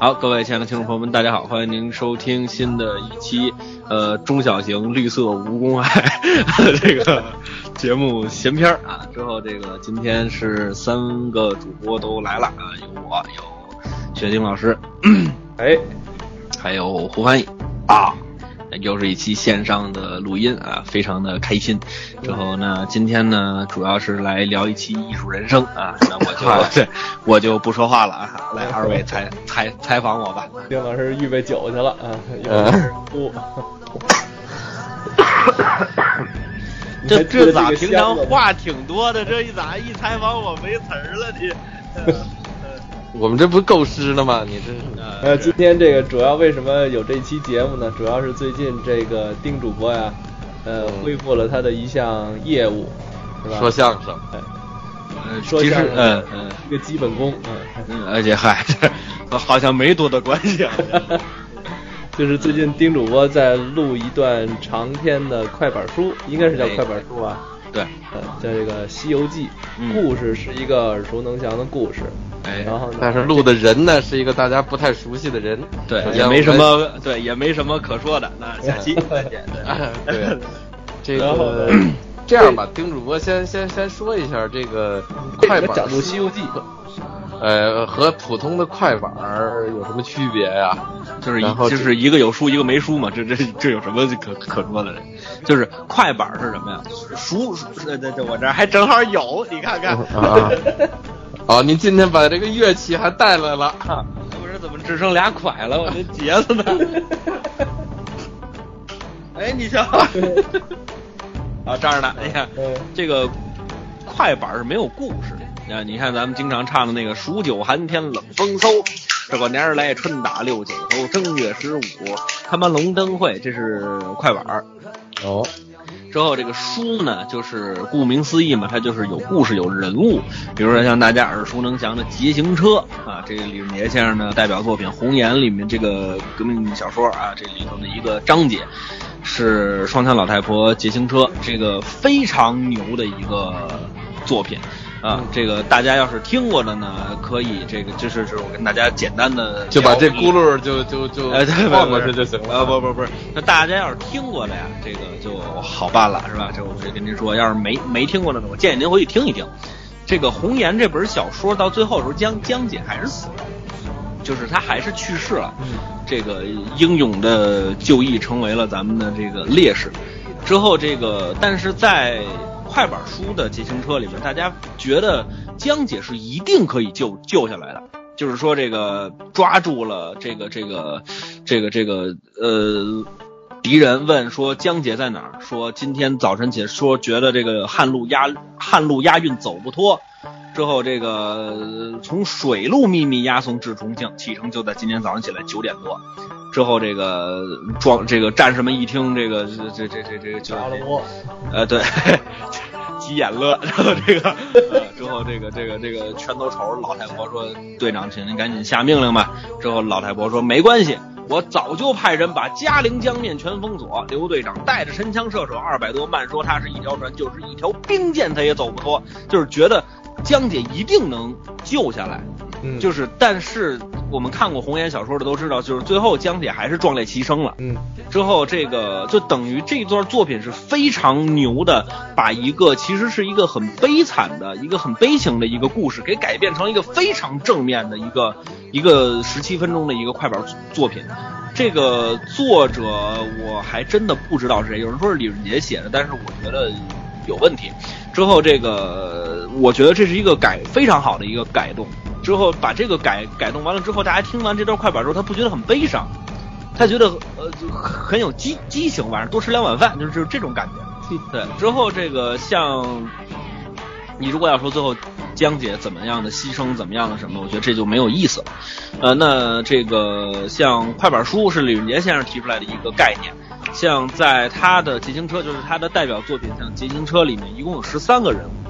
好，各位亲爱的听众朋友们，大家好，欢迎您收听新的一期呃中小型绿色无公害这个节目闲篇儿啊。之后这个今天是三个主播都来了啊，有我，有雪晶老师，哎，还有胡翻译啊。又是一期线上的录音啊，非常的开心。之后呢，今天呢，主要是来聊一期艺术人生啊。那我就对 我就不说话了啊，来二位采采采访我吧。丁老师预备酒去了啊，又开始哭。这这咋平常话挺多的，这一咋一采访我没词儿了你？我们这不构思了吗？你这是呃，今天这个主要为什么有这期节目呢？主要是最近这个丁主播呀，呃，恢复了他的一项业务，是吧？说相声，哎，呃其实说相声嗯嗯一个基本功，嗯，嗯，而且嗨，这好像没多大关系啊。就是最近丁主播在录一段长篇的快板书，应该是叫哎快板书吧？对，呃，叫这个《西游记》，嗯故事是一个耳熟能详的故事，哎，然后，但是录的人呢是一个大家不太熟悉的人，对也没什么，对，也没什么可说的。那下期再见。对对，这个这样吧，丁主播先先先说一下这个快板西游记》。呃，和普通的快板有什么区别呀？就是就是一个有书一个没书嘛，这这这有什么可可说的呢？就是快板是什么呀？书这这这我这儿还正好有，你看看。啊，哦，您今天把这个乐器还带来了，我这怎么只剩俩拐了？我这结子呢？哎，你瞧，啊这儿呢，你看嗯这个快板是没有故事的。啊，你看咱们经常唱的那个“数九寒天冷风嗖，这个年儿来春打六九头，正月十五看完龙灯会”，这是快板儿。哦，之后这个书呢，就是顾名思义嘛，它就是有故事、有人物。比如说像大家耳熟能详的《劫行车》啊，这个李润杰先生的代表作品《红岩》里面这个革命小说啊，这里头的一个章节是双枪老太婆劫行车，这个非常牛的一个作品。啊，这个大家要是听过的呢，可以这个就是是我跟大家简单的就把这轱辘就就就哎，对，换过去就行了。啊，不不不是，那大家要是听过的呀，这个就好办了，是吧？这我就跟您说，要是没没听过的呢，我建议您回去听一听。这个《红岩》这本小说到最后的时候，江江姐还是死了，就是她还是去世了。这个英勇的就义成为了咱们的这个烈士。之后，这个但是在快板书的捷行车里面，大家觉得江姐是一定可以救救下来的。就是说，这个抓住了这个这个这个这个呃敌人，问说江姐在哪儿？说今天早晨起说觉得这个旱路押旱路押运走不脱，之后这个从水路秘密押送至重庆，启程就在今天早上起来九点多。之后这个装这个战士们一听这个这这这这这个就呃，对，急眼了。然后这个，呃，之后这个这个这个全都瞅着老太婆说：“队长，请您赶紧下命令吧。”之后老太婆说：“没关系，我早就派人把嘉陵江面全封锁。刘队长带着神枪射手二百多，慢说他是一条船，就是一条冰舰，他也走不脱。就是觉得江姐一定能救下来。嗯，就是，但是我们看过红颜小说的都知道，就是最后江姐还是壮烈牺牲了。嗯之后，这个就等于这段作品是非常牛的，把一个其实是一个很悲惨的、一个很悲情的一个故事，给改变成一个非常正面的一个一个十七分钟的一个快板作品。这个作者我还真的不知道是谁，有人说是李润杰写的，但是我觉得有问题。之后这个，我觉得这是一个改非常好的一个改动。之后把这个改改动完了之后，大家听完这段快板之后，他不觉得很悲伤，他觉得呃就很有激激情，晚上多吃两碗饭，就是就是这种感觉。对，之后这个像你如果要说最后江姐怎么样的牺牲，怎么样的什么，我觉得这就没有意思了。呃，那这个像快板书是李云杰先生提出来的一个概念，像在他的自行车，就是他的代表作品，像自行车里面一共有十三个人物。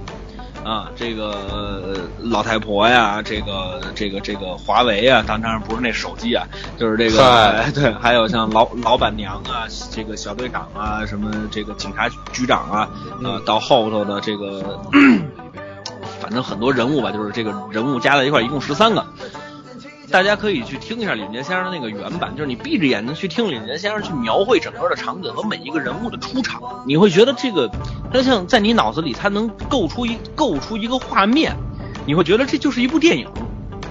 啊，这个呃老太婆呀，这个这个这个华为啊，当然不是那手机啊，就是这个嗨 对，还有像老老板娘啊，这个小队长啊，什么这个警察局长啊，呃，到后头的这个，反正很多人物吧，就是这个人物加在一块，一共十三个。大家可以去听一下李连杰先生那个原版，就是你闭着眼睛去听李连杰先生去描绘整个的场景和每一个人物的出场，你会觉得这个他像在你脑子里，他能构出一构出一个画面，你会觉得这就是一部电影，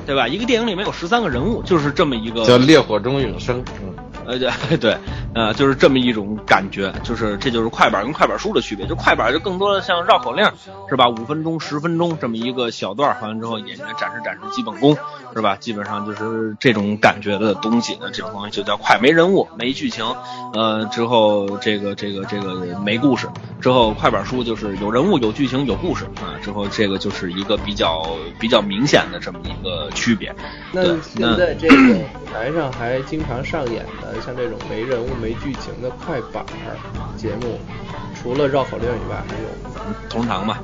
对吧？一个电影里面有十三个人物，就是这么一个叫烈火中永生。嗯呃，对 对，呃，就是这么一种感觉，就是这就是快板跟快板书的区别，就快板就更多的像绕口令，是吧？五分钟、十分钟这么一个小段儿，完了之后演员展示展示基本功，是吧？基本上就是这种感觉的东西，呢这种东西就叫快，没人物，没剧情，呃，之后这个这个这个没故事，之后快板书就是有人物、有剧情、有故事啊，之后这个就是一个比较比较明显的这么一个区别。那对现在这个舞台上还经常上演的像这种没人物、没剧情的快板儿节目，除了绕口令以外，还有吗？同堂嘛，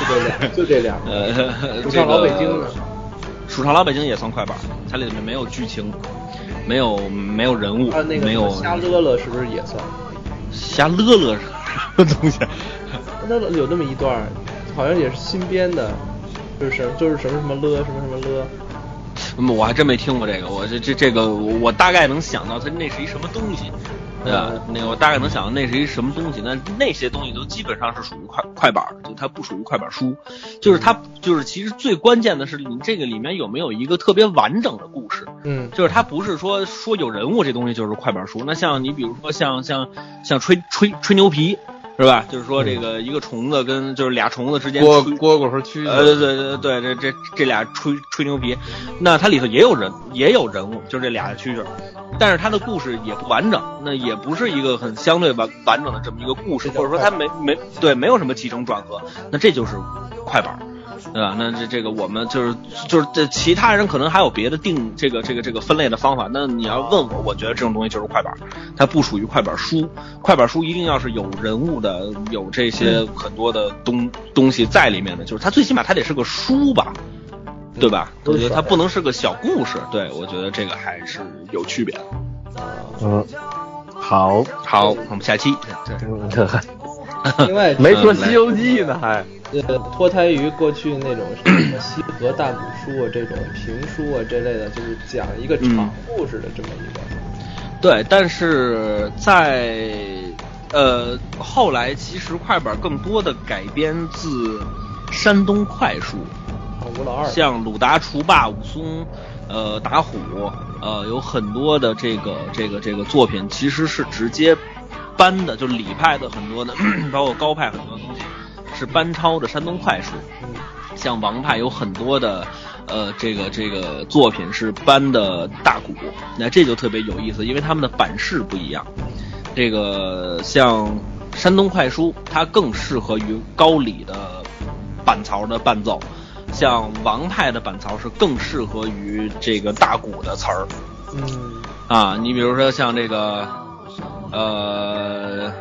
就这两，就这两。呃，主这老北京呢？蜀朝老北京也算快板，它里面没有剧情，没有没有人物，没有瞎乐乐是不是也算？瞎乐乐是什么东西？那有那么一段儿，好像也是新编的，就是什就是什么什么乐什么什么乐。嗯我还真没听过这个，我这这这个我我大概能想到它那是一什么东西，对吧？嗯那个我大概能想到那是一什么东西，那那些东西都基本上是属于快快板儿，就它不属于快板书，就是它就是其实最关键的是你这个里面有没有一个特别完整的故事，嗯就是它不是说说有人物这东西就是快板书。那像你比如说像像像吹吹吹牛皮，是吧？就是说这个一个虫子跟就是俩虫子之间蝈蝈蝈和蛐呃，对，对对对，这这这俩吹吹牛皮，那它里头也有人，也有人物，就这俩蛐蛐，但是它的故事也不完整，那也不是一个很相对完完整的这么一个故事，或者说它没没对没有什么起承转合，那这就是快板儿。对吧？那这这个我们就是就是这其他人可能还有别的定这个这个这个分类的方法。那你要问我，我觉得这种东西就是快板，它不属于快板书。快板书一定要是有人物的，有这些很多的东东西在里面的，就是它最起码它得是个书吧，对吧？我觉得它不能是个小故事。对，我觉得这个还是有区别的。嗯，好，好，我们下期。对 另外没说《西游记》呢，还呃，脱胎于过去那种什么西河大鼓书啊，这种评书啊这类的，就是讲一个长故事的这么一个。对，但是在呃后来，其实快板更多的改编自山东快书，啊，吴老二。像鲁达、除霸、武松、呃打虎，呃有很多的这个这个这个作品其实是直接搬的，就李派的很多的，包括高派很多东西是班超的山东快书。嗯像王派有很多的，呃，这个这个作品是班的大鼓，那这就特别有意思，因为他们的版式不一样。这个像山东快书，它更适合于高里的板槽的伴奏，像王派的板槽是更适合于这个大鼓的词儿嗯啊。你比如说像这个，呃，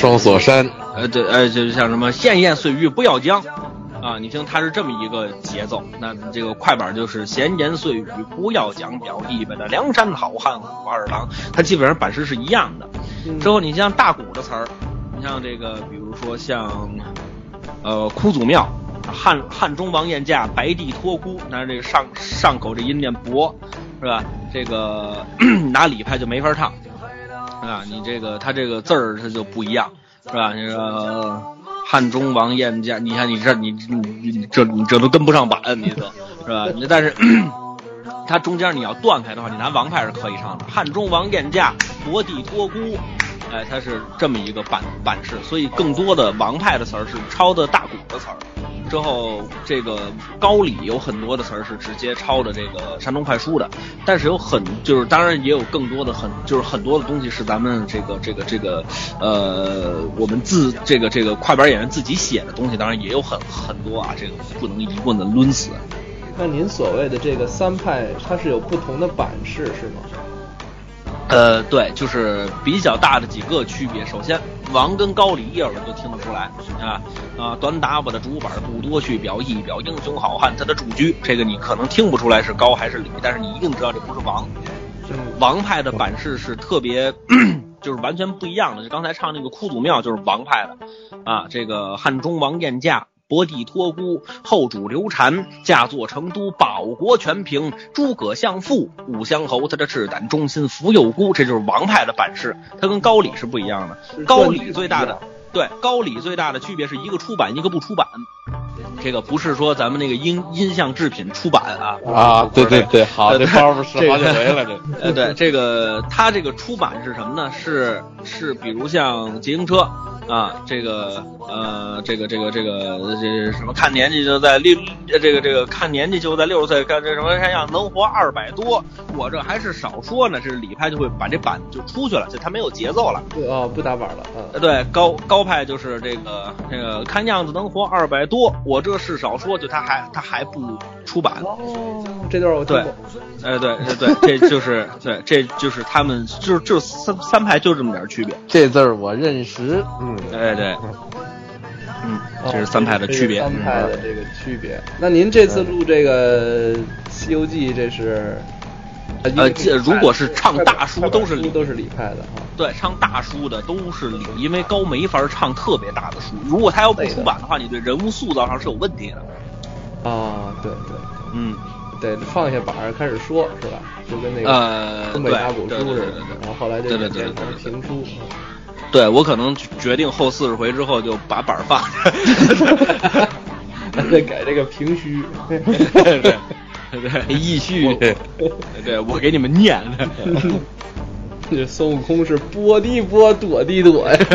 双锁山，呃，对，呃，就是像什么闲言碎语不要讲，啊，你听它是这么一个节奏，那这个快板就是闲言碎语不要讲，表弟们的梁山好汉武二郎，它基本上版式是一样的。嗯之后你像大鼓的词儿，你像这个，比如说像，呃，哭祖庙。汉汉中王宴驾，白帝托孤，那这个上上口这音念薄，是吧？这个 拿李派就没法唱，啊，你这个他这个字儿他就不一样，是吧？你说汉中王燕驾，你看你这你你你这你这都跟不上版，你都是吧？你但是它中间你要断开的话，你拿王派是可以唱的。汉中王晏驾，博帝托孤，哎，它是这么一个版版式，所以更多的王派的词儿是抄的大鼓的词儿。之后这个高里有很多的词儿是直接抄的这个山东快书的，但是有很就是当然也有更多的很就是很多的东西是咱们这个这个这个呃我们自这个这个快板演员自己写的东西，当然也有很很多啊，这个不能一棍子抡死。那您所谓的这个三派，它是有不同的版式是吗？呃，对，就是比较大的几个区别。首先，王跟高里一耳朵就听得出来啊啊，短打我的主板不多去表一表英雄好汉他的主居，这个你可能听不出来是高还是李，但是你一定知道这不是王。王派的版式是特别，就是完全不一样的。就刚才唱那个哭祖庙就是王派的啊，这个汉中王宴驾。博帝托孤，后主刘禅驾作成都，保国全平，诸葛相父，武乡侯他的赤胆忠心扶幼孤，这就是王派的版式，他跟高礼是不一样的。高礼最大的对高礼最大的区别是一个出版，一个不出版。这个不是说咱们那个音音像制品出版啊啊，对对对，好，这包袱是好几回了，这呃对，这个他这个出版是什么呢？是是，比如像捷行车。啊，这个呃，这个这个这个这什么看年纪就在六，这个这个看年纪就在六十岁，干这什么啥样能活二百多，我这还是少说呢。这是李派就会把这板就出去了，就他没有节奏了。对啊，不打板了。嗯，对，高高派就是这个这个看样子能活二百多，我这是少说，就他还他还不出版。哦，这段我对，哎对对对，这就是对，这就是他们就就三三派就这么点区别。这字儿我认识，嗯。哎对，嗯，这是三派的区别。三派的这个区别。那您这次录这个《西游记》，这是呃，这如果是唱大书，都是都是李派的哈。对，唱大书的都是李，因为高没法唱特别大的书。如果他要不出版的话，你对人物塑造上是有问题的。啊，对对，嗯，得放下板儿开始说，是吧？就跟那个东北大鼓书似的。然后后来就变成评书。对，我可能决定后四十回之后就把板放下，再改这个评虚，对对 对对我给你们念 这孙悟空是波的波躲的躲呀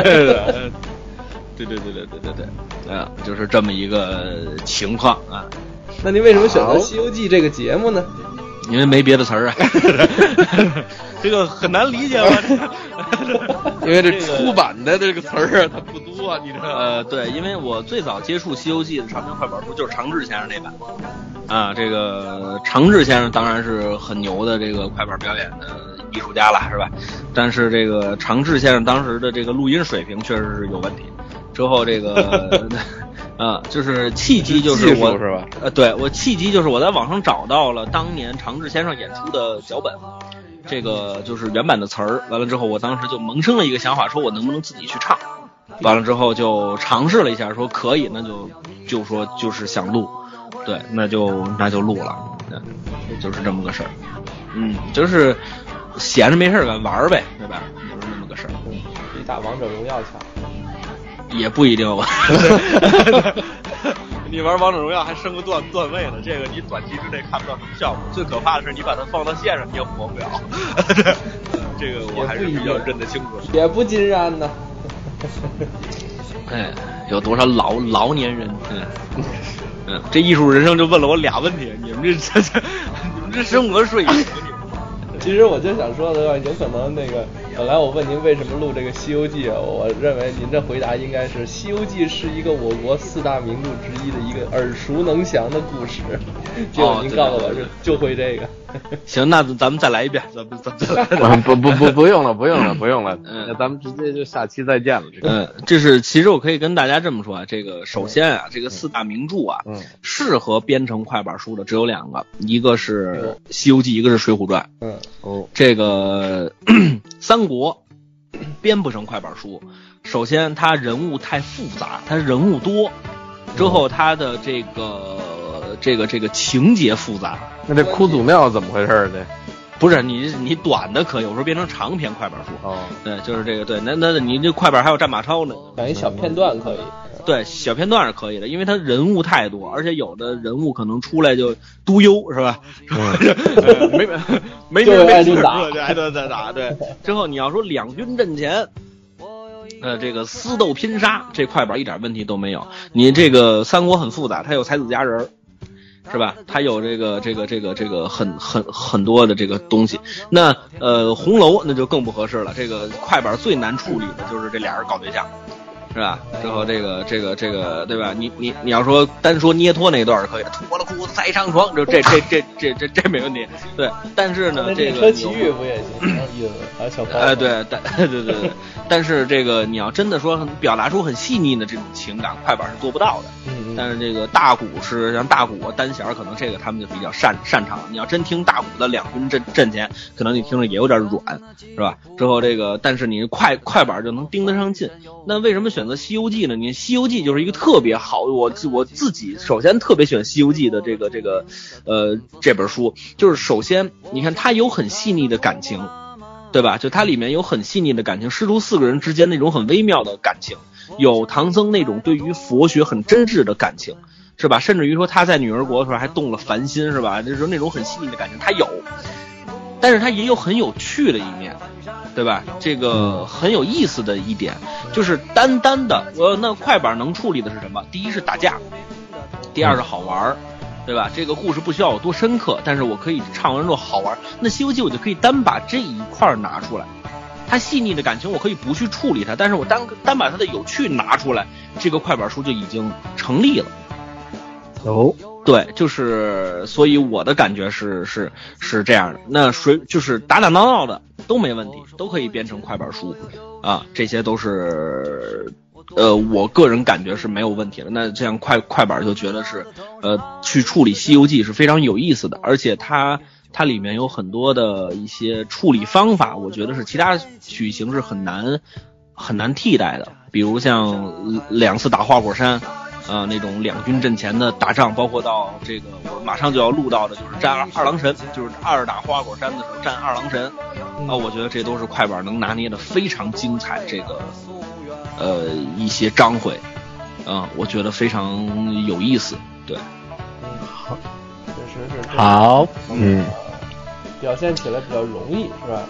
对对对对对对对啊就是这么一个情况啊。那您为什么选择西游记这个节目呢？因为没别的词儿啊。这个很难理解吧因为这出版的这个词儿啊它不多呃，对，因为我最早接触《西游记》的长篇快板书就是长治先生那版啊，这个长治先生当然是很牛的这个快板表演的艺术家了，是吧？但是这个长治先生当时的这个录音水平确实是有问题。之后这个。啊，就是契机，就是我是吧？呃，对我契机就是我在网上找到了当年长治先生演出的脚本，这个就是原版的词儿。完了之后，我当时就萌生了一个想法，说我能不能自己去唱？完了之后就尝试了一下，说可以，那就就说就是想录，对，那就那就录了，嗯，就是这么个事儿。嗯，就是闲着没事干玩呗，对吧？就是那么个事儿。比打王者荣耀强。也不一定吧，你玩王者荣耀还升个段段位呢，这个你短期之内看不到什么效果。最可怕的是你把它放到线上，你也活不了。这个我还是比较认得清楚。也不尽然呢。哎，有多少老老年人？嗯嗯，这艺术人生就问了我俩问题：你们这这这，你们这生活水平？其实我就想说的话，有可能那个本来我问您为什么录这个《西游记》，我认为您的回答应该是《西游记》是一个我国四大名著之一的一个耳熟能详的故事。结果您告诉我就就会这个。行，那咱们再来一遍，咱们咱咱不不不不用了，不用了，不用了。嗯，那咱们直接就下期再见了。嗯，这是其实我可以跟大家这么说啊，这个首先啊，这个四大名著啊，嗯，适合编成快板书的只有两个，一个是《西游记》，一个是《水浒传》。嗯，哦，这个 三国编不成快板书，首先他人物太复杂，他人物多，之后他的这个这个这个情节复杂。那这哭祖庙怎么回事呢？不是你你短的可以，有时候变成长篇快板书。哦，对，就是这个对。那那你这快板还有战马超呢？等一小片段可以。对，小片段是可以的，因为他人物太多，而且有的人物可能出来就嘟悠，是吧？没没没没没打，对对对打。对，之后你要说两军阵前，呃，这个私斗拼杀这快板一点问题都没有。你这个三国很复杂，它有才子佳人儿，是吧？它有这个这个这个这个很很很多的这个东西。那呃，红楼那就更不合适了。这个快板最难处理的就是这俩人搞对象。是吧？之后这个这个这个，对吧？你你你要说单说捏托那段是可以，脱了裤子再上床，就这 这这这这这没问题。对，但是呢，这个车奇遇不也行？意思还小哎，对，但 对对对，但是这个你要真的说表达出很细腻的这种情感，快板是做不到的。嗯但是这个大鼓是像大鼓单弦，可能这个他们就比较擅擅长。你要真听大鼓的两军阵阵前，可能你听着也有点软，是吧？之后这个，但是你快快板就能盯得上劲。那为什么选择《西游记》呢？你《西游记》就是一个特别好，我我自己首先特别喜欢《西游记》的这个这个呃这本书，就是首先你看它有很细腻的感情，对吧？就它里面有很细腻的感情，师徒四个人之间那种很微妙的感情。有唐僧那种对于佛学很真挚的感情，是吧？甚至于说他在女儿国的时候还动了凡心，是吧？就是那种很细腻的感情，他有，但是他也有很有趣的一面，对吧？这个很有意思的一点就是单单的，呃，那快板能处理的是什么？第一是打架，第二是好玩儿。对吧？这个故事不需要有多深刻，但是我可以唱完之后好玩。那《西游记》我就可以单把这一块拿出来。它细腻的感情我可以不去处理它，但是我单单把它的有趣拿出来，这个快板书就已经成立了。哦，对，就是，所以我的感觉是是是这样的。那谁就是打打闹闹的都没问题，都可以编成快板书啊，这些都是呃，我个人感觉是没有问题的。那这样快快板就觉得是呃，去处理《西游记》是非常有意思的，而且它。它里面有很多的一些处理方法，我觉得是其他曲形是很难很难替代的。比如像两次打花果山，呃，那种两军阵前的打仗，包括到这个我马上就要录到的，就是战二二郎神，就是二打花果山的时候战二郎神，啊，我觉得这都是快板能拿捏的非常精彩。这个呃一些章回，啊，我觉得非常有意思。对，嗯，好，确实是好，嗯。表现起来比较容易，是吧？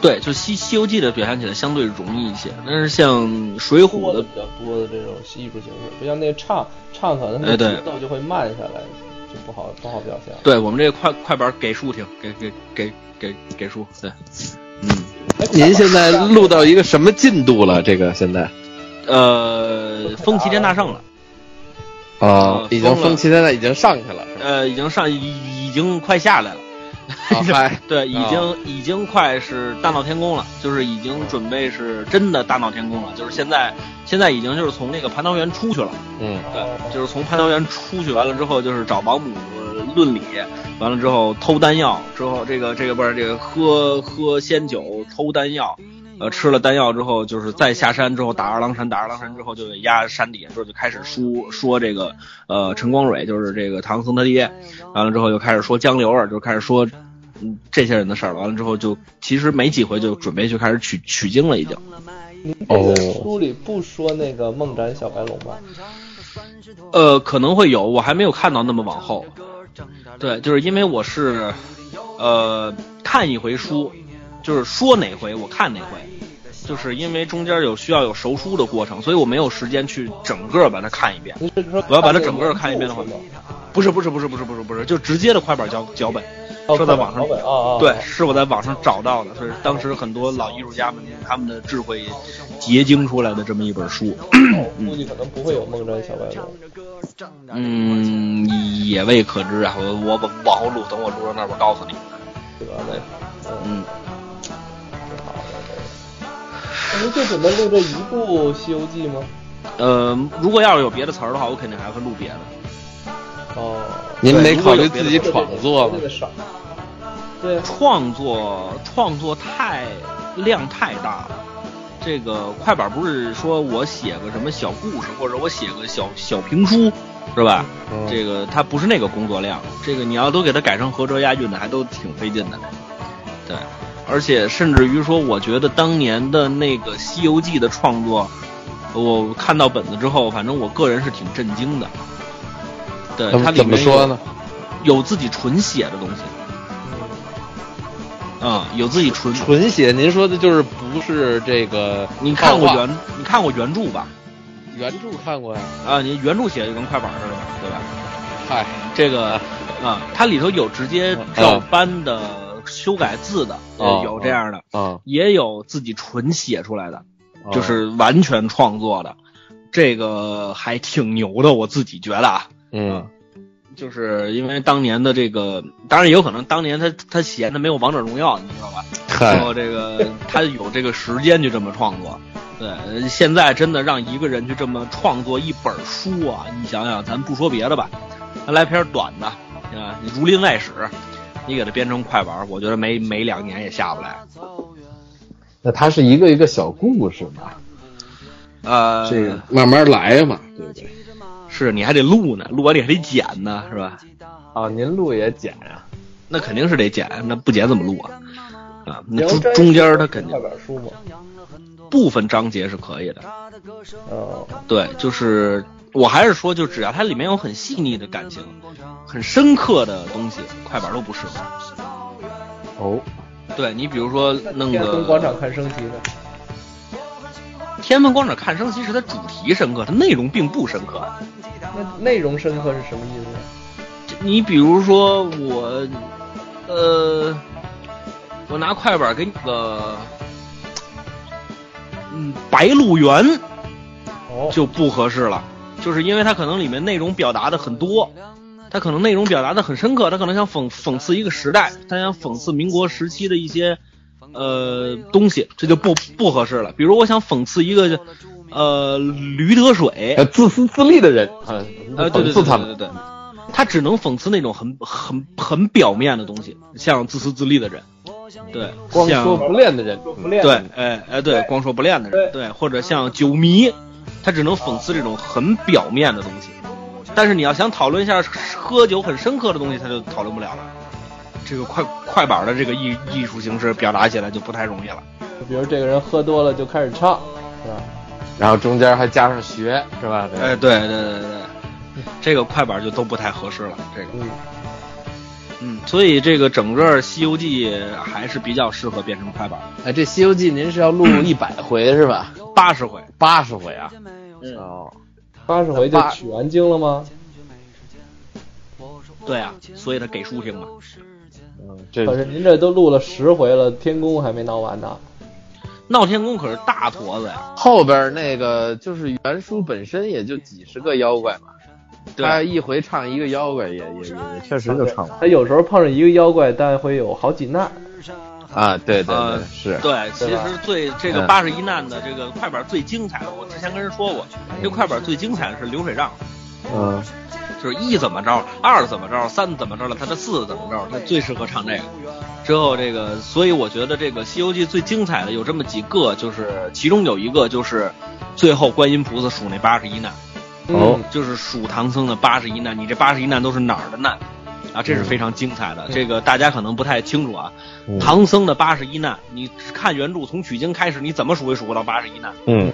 对，就西《西游记》的表现起来相对容易一些，但是像《水浒》的比较多的这种艺术形式，不像那唱唱可能那节奏就会慢下来，就不好不好表现。对我们这个快快板给数听，给给给给给数，对，嗯。您现在录到一个什么进度了？这个现在？呃，封齐天大圣了。哦，已经封齐天大已经上去了。呃，已经上已已经快下来了。对，已经已经快是大闹天宫了，就是已经准备是真的大闹天宫了，就是现在现在已经就是从那个蟠桃园出去了，嗯，对，就是从蟠桃园出去完了之后，就是找保姆论理，完了之后偷丹药，之后这个这个不是这个喝喝仙酒偷丹药，呃，吃了丹药之后，就是再下山之后打二郎神，打二郎神之后就压山底下之后就开始说说这个呃陈光蕊就是这个唐僧他爹，完了之后就开始说江流儿，就开始说。嗯，这些人的事儿完了之后，就其实没几回就准备就开始取取经了，已经。哦，书里不说那个梦斩小白龙吧？呃，可能会有，我还没有看到那么往后。对，就是因为我是呃看一回书，就是说哪回我看哪回，就是因为中间有需要有熟书的过程，所以我没有时间去整个把它看一遍。我要把它整个看一遍的话，不是不是不是不是不是不是，就直接的快板脚脚本。是在网上，对，是我在网上找到的，是当时很多老艺术家们他们的智慧结晶出来的这么一本书。估计可能不会有梦斩小白龙。嗯，也未可知啊，我我往后录，等我录到那儿，我告诉你。对吧？那嗯，挺好的。那您就准备录这一部《西游记》吗？呃，如果要是有别的词儿的话，我肯定还会录别的。哦，您没考虑自己创作吗？对，创作创作太量太大了。这个快板不是说我写个什么小故事，或者我写个小小评书，是吧？嗯、这个它不是那个工作量。这个你要都给它改成合辙押韵的，还都挺费劲的。对，而且甚至于说，我觉得当年的那个《西游记》的创作，我看到本子之后，反正我个人是挺震惊的。对，它怎么说呢？有自己纯写的东西。啊、嗯，有自己纯纯写，您说的就是不不是这个你看过原你看过原著吧？原著看过呀？啊，你原著写的就跟快板似的，对吧？嗨，这个啊，它里头有直接照搬的、修改字的，哦有这样的，啊，也有自己纯写出来的，哦就是完全创作的，这个还挺牛的，我自己觉得啊。嗯就是因为当年的这个，当然也有可能当年他他闲的没有王者荣耀，你知道吧？然嗨，后这个他有这个时间去这么创作。对，呃现在真的让一个人去这么创作一本书啊，你想想，咱不说别的吧，咱来篇短的，啊，你《儒林外史》，你给它编成快板，我觉得没没两年也下不来。那他是一个一个小故事嘛，呃，这个慢慢来嘛，对不对？是你还得录呢，录完你还得剪呢，是吧？啊，您录也剪呀、那肯定是得剪，那不剪怎么录啊？啊，那中中间它肯定。部分章节是可以的，哦，对，就是我还是说，就只要它里面有很细腻的感情、很深刻的东西，快板都不适合。哦，对你比如说弄天安门广场看升旗的，天安门广场看升旗是它主题深刻，它内容并不深刻。那内容深刻是什么意思？你比如说我，呃，我拿快板给你个，嗯，《白鹿原》哦，就不合适了，就是因为它可能里面内容表达的很多，它可能内容表达的很深刻，它可能想讽讽刺一个时代，它想讽刺民国时期的一些呃东西，这就不不合适了。比如我想讽刺一个呃驴得水，呃，自私自利的人啊，呃，对对对他，对对对，他只能讽刺那种很很很表面的东西，像自私自利的人，对，光说不练的人，对，哎哎对，光说不练的人，对，或者像酒迷，他只能讽刺这种很表面的东西，但是你要想讨论一下喝酒很深刻的东西，他就讨论不了了。这个快快板的这个艺艺术形式表达起来就不太容易了。比如这个人喝多了就开始唱，是吧？然后中间还加上学，是吧？对哎，对对对对，这个快板就都不太合适了。这个，嗯，嗯，所以这个整个《西游记》还是比较适合变成快板，哎，这《西游记》您是要录 一百回是吧？八十回。八十回啊？嗯哦，八十回就取完经了吗？对啊，所以他给书听嘛。嗯，这可是您这都录了十回了，天宫还没闹完呢。闹天宫可是大坨子呀，后边那个就是原书本身也就几十个妖怪嘛，他对，一回唱一个妖怪也也也也 确实就唱完他有时候碰上一个妖怪，但会有好几难。啊，对对是，对，其实最这个嗯八十一难的这个快板最精彩的，我之前跟人说过，这快板最精彩的是流水账，嗯，就是一怎么着，二怎么着，三怎么着了，他的四怎么着，他最适合唱这个。之后这个，所以我觉得这个《西游记》最精彩的有这么几个，就是其中有一个就是最后观音菩萨数那八十一难，哦嗯，就是数唐僧的八十一难，你这八十一难都是哪儿的难？啊，这是非常精彩的，这个大家可能不太清楚啊。嗯唐僧的八十一难，你看原著从取经开始，你怎么数也数不到八十一难，嗯，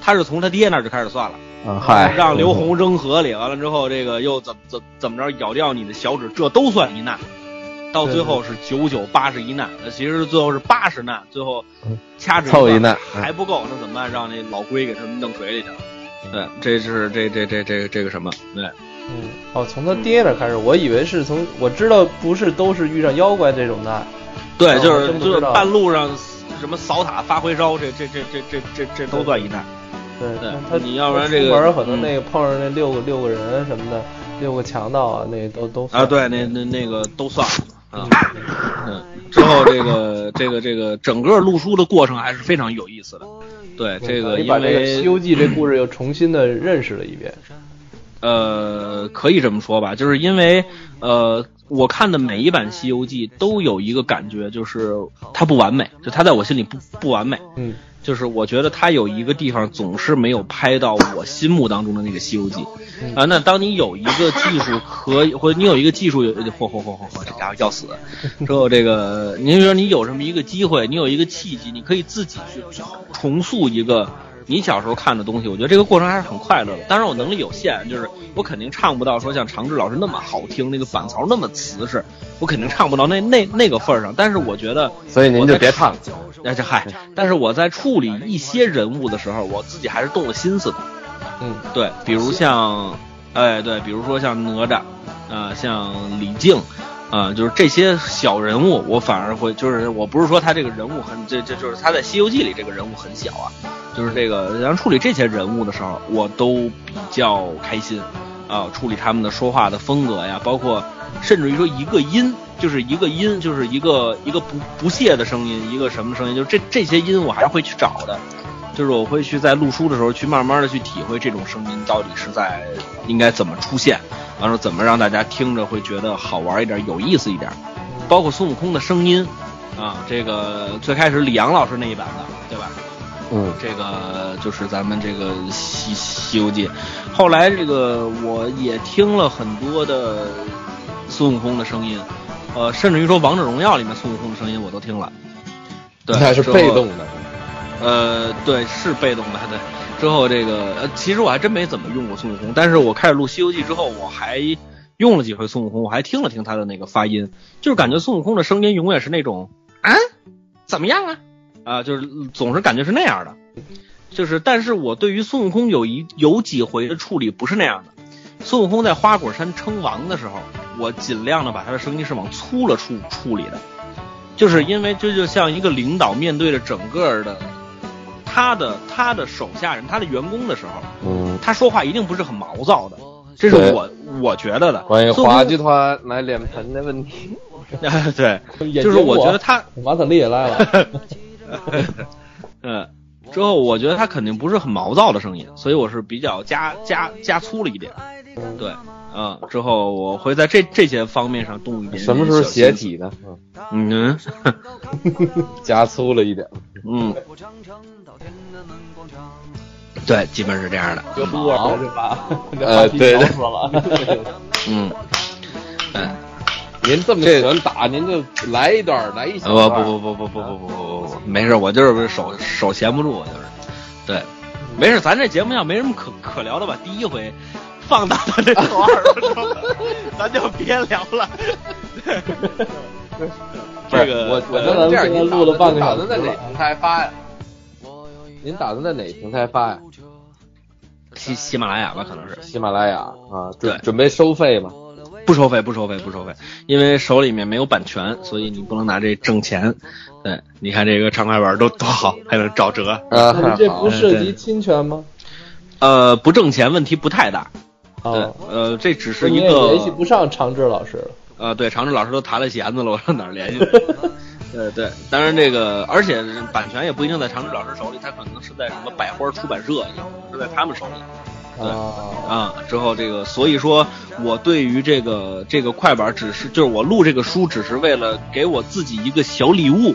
他是从他爹那儿就开始算了，啊，嗨，让刘洪扔河里，完了之后这个又怎怎怎么着咬掉你的小指，这都算一难。到最后是九九八十一难，那其实最后是八十难，最后掐指凑一难嗯还不够，那怎么办？让那老龟给他们弄水里去了。对，这是这这这这这个什么？对，嗯，哦，从他爹那开始，我以为是从我知道不是都是遇上妖怪这种的。对，哦就是就是半路上什么扫塔发回烧，这这这这这这这都算一难。对，对他你要不然这个出门可能嗯那个碰上那六个六个人什么的，六个强盗啊，那都都啊，对，那那那个都算了啊。嗯，之后这个这个这个整个录书的过程还是非常有意思的。对，这个因你把这个《为西游记》这故事又重新的认识了一遍。呃，可以这么说吧，就是因为呃，我看的每一版《西游记》都有一个感觉，就是它不完美，就它在我心里不不完美。嗯，就是我觉得他有一个地方总是没有拍到我心目当中的那个《西游记》啊。那当你有一个技术可以，或者你有一个技术有，嚯嚯嚯嚯嚯，这家伙要死！之后这个，您说你有这么一个机会，你有一个契机，你可以自己去重塑一个你小时候看的东西，我觉得这个过程还是很快乐的。当然我能力有限，就是我肯定唱不到说像长志老师那么好听，那个板槽那么瓷实，我肯定唱不到那那那个份儿上。但是我觉得，所以您就别唱了。哎这嗨，但是我在处理一些人物的时候，我自己还是动了心思的。嗯，对，比如像，哎，对，比如说像哪吒，啊、像李靖，啊、就是这些小人物，我反而会，就是我不是说他这个人物很，这这就是他在《西游记》里这个人物很小啊，就是这个，然后处理这些人物的时候，我都比较开心，啊、处理他们的说话的风格呀，包括甚至于说一个音，就是一个音，就是一个一个不不屑的声音，一个什么声音，就这这些音我还是会去找的。就是我会去在录书的时候去慢慢的去体会这种声音到底是在应该怎么出现，完了怎么让大家听着会觉得好玩一点、有意思一点，包括孙悟空的声音啊，这个最开始李阳老师那一版的，对吧？嗯，这个就是咱们这个西《西游记》，后来这个我也听了很多的孙悟空的声音，呃，甚至于说《王者荣耀》里面孙悟空的声音我都听了。对，那是被动的。呃，对，是被动的。对，之后这个，呃，其实我还真没怎么用过孙悟空，但是我开始录《西游记》之后，我还用了几回孙悟空，我还听了听他的那个发音，就是感觉孙悟空的声音永远是那种啊，怎么样啊？啊，就是总是感觉是那样的。就是，但是我对于孙悟空有一有几回的处理不是那样的。孙悟空在花果山称王的时候，我尽量的把他的声音是往粗了处处理的，就是因为这就像一个领导面对着整个的他的他的手下人、他的员工的时候，嗯，他说话一定不是很毛躁的，这是我我觉得的。关于孙悟空话剧团买脸盆的问题，对，就是我觉得他，马可丽也来了，嗯，之后我觉得他肯定不是很毛躁的声音，所以我是比较加加加粗了一点。对，嗯，之后我会在这这些方面上动一点点什么时候小心思？斜体呢？嗯 加粗了一点。嗯，对，基本是这样的。就多了是吧？这呃对对嗯。嗯，哎，您这么喜欢打，您就来一段，来一小不段。不不不不不不不不不不，没事，我就是手手闲不住，我就是，对，没事，咱这节目要没什么可可聊的，吧第一回放到他这头二分钟，咱就别聊了。这个我我觉得这样，咱们您录了半个小时打算在哪了平台发呀？您打算在哪平台发呀？喜喜马拉雅吧，可能是喜马拉雅啊，对准准备收费吗？不收费，不收费，不收费，因为手里面没有版权，所以你不能拿这挣钱。对，你看这个畅快板都 多好，还能找折。啊，你这不涉及侵权吗？呃，不挣钱问题不太大。对啊，，呃，这只是一个联系不上长治老师了。呃，对，常志老师都弹了弦子了，我上哪儿联系？对对，当然这个，而且版权也不一定在常志老师手里，他可能是在什么百花出版社，也可能是在他们手里。对啊，啊。之后这个，所以说我对于这个这个快板，只是就是我录这个书，只是为了给我自己一个小礼物，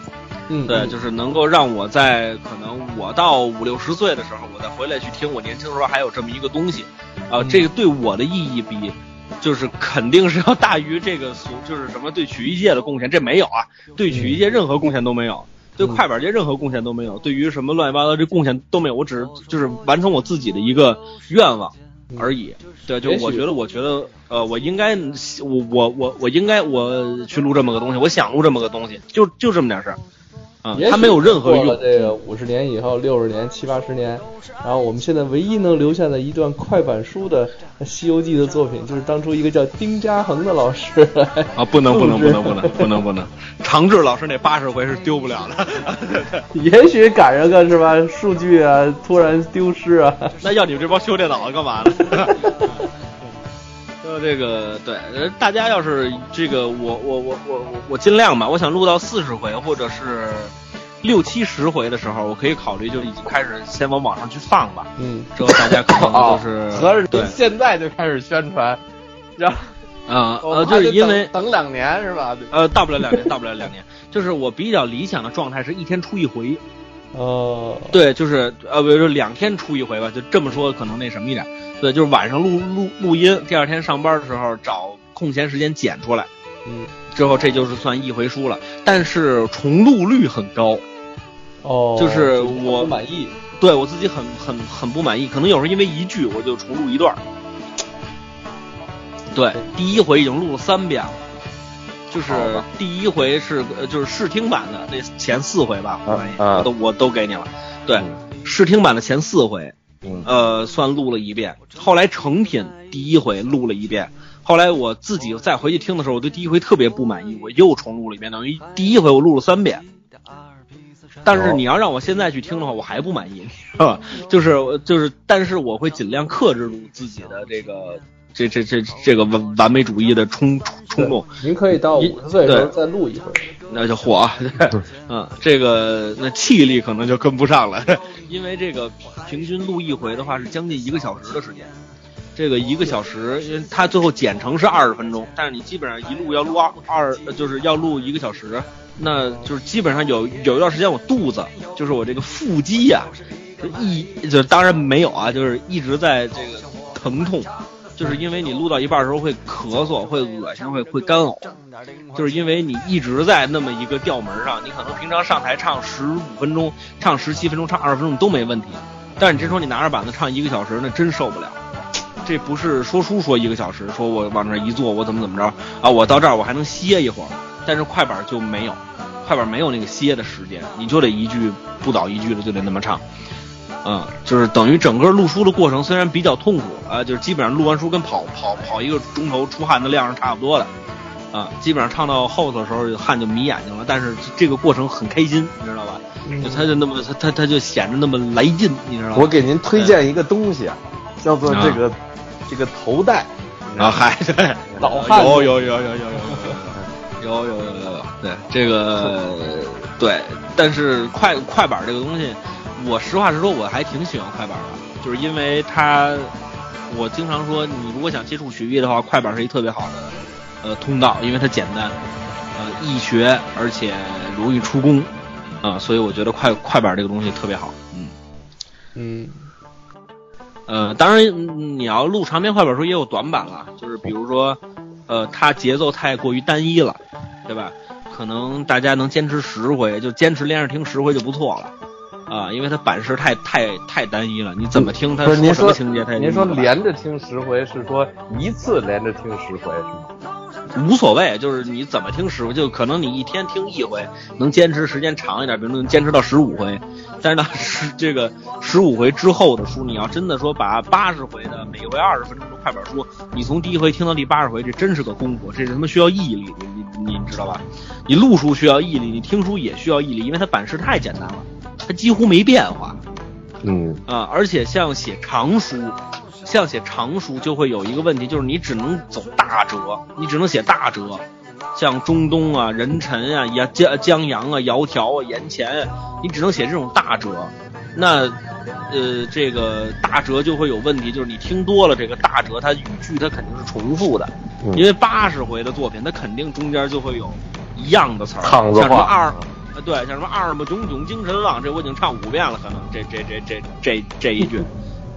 嗯，对，就是能够让我在可能我到五六十岁的时候，我再回来去听我年轻的时候还有这么一个东西，啊、嗯。这个对我的意义比，就是肯定是要大于这个所就是什么对曲艺界的贡献，这没有啊，对曲艺界任何贡献都没有。对快板界任何贡献都没有，对于什么乱七八糟这贡献都没有，我只是就是完成我自己的一个愿望而已。对，就我觉得，我觉得，呃，我应该，我我我我应该我去录这么个东西，我想录这么个东西，就就这么点事儿。啊、也许它没有任何用。这个五十年以后、六十年、七八十年，然后我们现在唯一能留下的一段快板书的《西游记》的作品，就是当初一个叫丁家恒的老师啊，不能不能不能不能不能不能，长治老师那八十回是丢不了的。也许赶上个是吧？数据啊，突然丢失啊。那要你们这帮修电脑的干嘛呢？呃，这个对，呃，大家要是这个，我我我我我尽量吧，我想录到四十回或者是六七十回的时候，我可以考虑就已经开始先往网上去放吧。嗯，之后大家可能就是合着对现在就开始宣传，让啊呃，就是因为等两年是吧？呃，到不了两年，到不了两年，就是我比较理想的状态是一天出一回。哦，对，就是呃，比如说两天出一回吧，就这么说可能那什么一点。对，就是晚上录录录音，第二天上班的时候找空闲时间剪出来，嗯，之后这就是算一回书了。但是重录率很高，哦，就是我不满意。对我自己很很很不满意，可能有时候因为一句我就重录一段儿。对，第一回已经录了三遍了，就是第一回是呃就是试听版的那前四回吧，我满意，啊我都我都给你了。对嗯，试听版的前四回，嗯呃，算录了一遍。后来成品第一回录了一遍，后来我自己再回去听的时候，我对第一回特别不满意，我又重录了一遍，等于第一回我录了三遍。但是你要让我现在去听的话，我还不满意，是吧？就是就是，但是我会尽量克制住自己的这个这这这这个完完美主义的冲冲冲动。您可以到一五十岁的时候再录一回。那就火，嗯，这个那气力可能就跟不上了，因为这个平均录一回的话是将近一个小时的时间，这个一个小时，因为它最后剪成是二十分钟，但是你基本上一录要录二就是要录一个小时，那就是基本上有有一段时间我肚子，就是我这个腹肌呀、就一就当然没有啊，就是一直在这个疼痛。就是因为你录到一半的时候会咳嗽、会恶心、会会干呕，就是因为你一直在那么一个调门上，你可能平常上台唱十五分钟、唱十七分钟、唱二十分钟都没问题，但是你真说你拿着板子唱一个小时，那真受不了。这不是说书说一个小时，说我往那一坐，我怎么怎么着啊？我到这儿我还能歇一会儿，但是快板就没有，快板没有那个歇的时间，你就得一句不倒一句的就得那么唱。嗯，就是等于整个录书的过程虽然比较痛苦啊，就是基本上录完书跟跑跑跑一个钟头出汗的量是差不多的，啊，基本上唱到后头的时候汗就迷眼睛了，但是这个过程很开心，你知道吧？就他就那么他他他就显得那么来劲，你知道吧？我给您推荐一个东西啊，叫做这个这个头带。啊，嗨，对，老汉子有有有有有有有有有有有有有，对这个 对，但是快快板这个东西，我实话实说，我还挺喜欢快板的，就是因为它，我经常说，你如果想接触曲艺的话，快板是一特别好的呃通道，因为它简单，呃易学，而且容易出工，啊、所以我觉得快快板这个东西特别好，嗯。嗯，呃，当然嗯你要录长篇快板书也有短板了，就是比如说，呃，它节奏太过于单一了，对吧？可能大家能坚持十回，就坚持连着听十回就不错了。啊，因为它版式太太太单一了，你怎么听它不是您说什么情节，您说连着听十回是说一次连着听十回是吗？无所谓，就是你怎么听十回，就可能你一天听一回，能坚持时间长一点，比如能坚持到十五回。但是呢十这个十五回之后的书，你要真的说把八十回的每回二十分钟的快板书，你从第一回听到第八十回，这真是个功夫，这是他妈需要毅力，你你你知道吧？你录书需要毅力，你听书也需要毅力，因为它版式太简单了，它几乎没变化。嗯啊，而且像写长书，像写长书就会有一个问题，就是你只能走大折，你只能写大折，像中东啊、人臣啊、呀江江阳啊、窈窕啊、言前啊，你只能写这种大折。那呃，这个大折就会有问题，就是你听多了这个大折，它语句它肯定是重复的，嗯因为八十回的作品，它肯定中间就会有一样的词儿，趟子话像什么二。呃，对，像什么二目炯炯精神旺，这我已经唱五遍了，可能这这这这这这一句，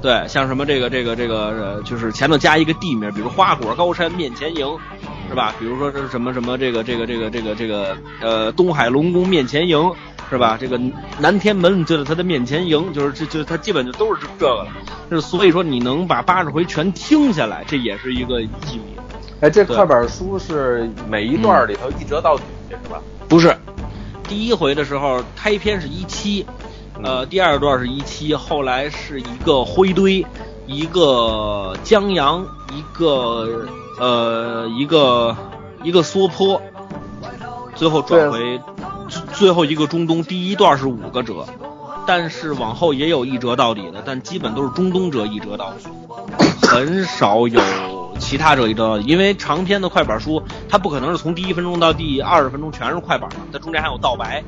对，像什么这个这个这个呃，就是前头加一个地名，比如花果高山面前迎，是吧？比如说这是什么什么这个这个这个这个这个呃东海龙宫面前迎，是吧？这个南天门就在他的面前迎，就是这就他基本就都是这这个了，就是所以说你能把八十回全听下来，这也是一个毅力。哎，这课本书是每一段里头一折到底是吧？不是，第一回的时候开篇是一七，呃，嗯第二段是一七，后来是一个灰堆，一个江阳，一个呃一个一个缩坡，最后转回最最后一个中东。第一段是五个折，但是往后也有一折到底的，但基本都是中东折一折到底，很少有其他这一折到底。因为长篇的快板书，它不可能是从第一分钟到第二十分钟全是快板嘛，它中间还有倒白，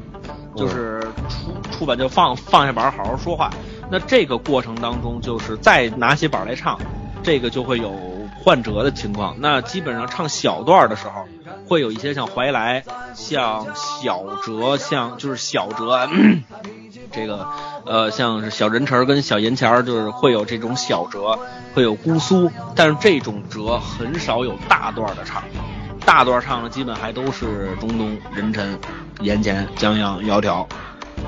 就是出出版就放放下板好好说话。那这个过程当中，就是再拿起板来唱，这个就会有换折的情况。那基本上唱小段的时候，会有一些像怀来、像小折、像就是小折，这个呃像是小人词儿跟小银钱儿，就是会有这种小折，会有姑苏，但是这种折很少有大段的唱。大段唱的基本还都是中东、人臣、言前、江洋、窈窕，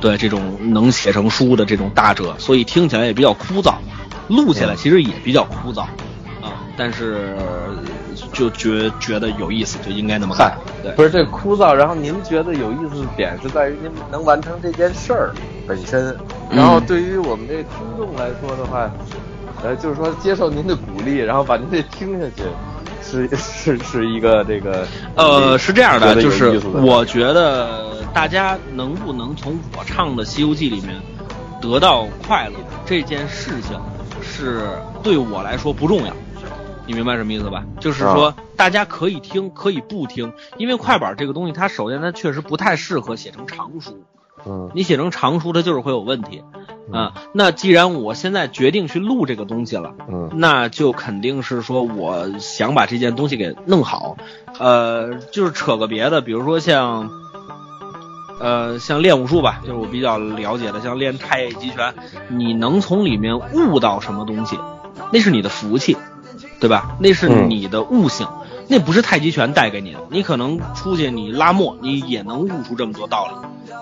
对这种能写成书的这种大折，所以听起来也比较枯燥，录起来其实也比较枯燥，啊，但是就觉觉得有意思，就应该那么干。对，不是这枯燥，然后您觉得有意思的点是在于您能完成这件事儿本身，然后对于我们这听众来说的话，呃，就是说接受您的鼓励，然后把您这听下去，是是是一个这个呃，是这样的，就是我觉得大家能不能从我唱的《西游记》里面得到快乐这件事情，是对我来说不重要。你明白什么意思吧？就是说啊，大家可以听，可以不听，因为快板这个东西，它首先它确实不太适合写成长书。嗯你写成长书，它就是会有问题啊。那既然我现在决定去录这个东西了，嗯那就肯定是说我想把这件东西给弄好。呃，就是扯个别的，比如说像，呃，像练武术吧，就是我比较了解的，像练太极拳，你能从里面悟到什么东西，那是你的福气，对吧？那是嗯你的悟性。那不是太极拳带给你的，你可能出去你拉磨，你也能悟出这么多道理。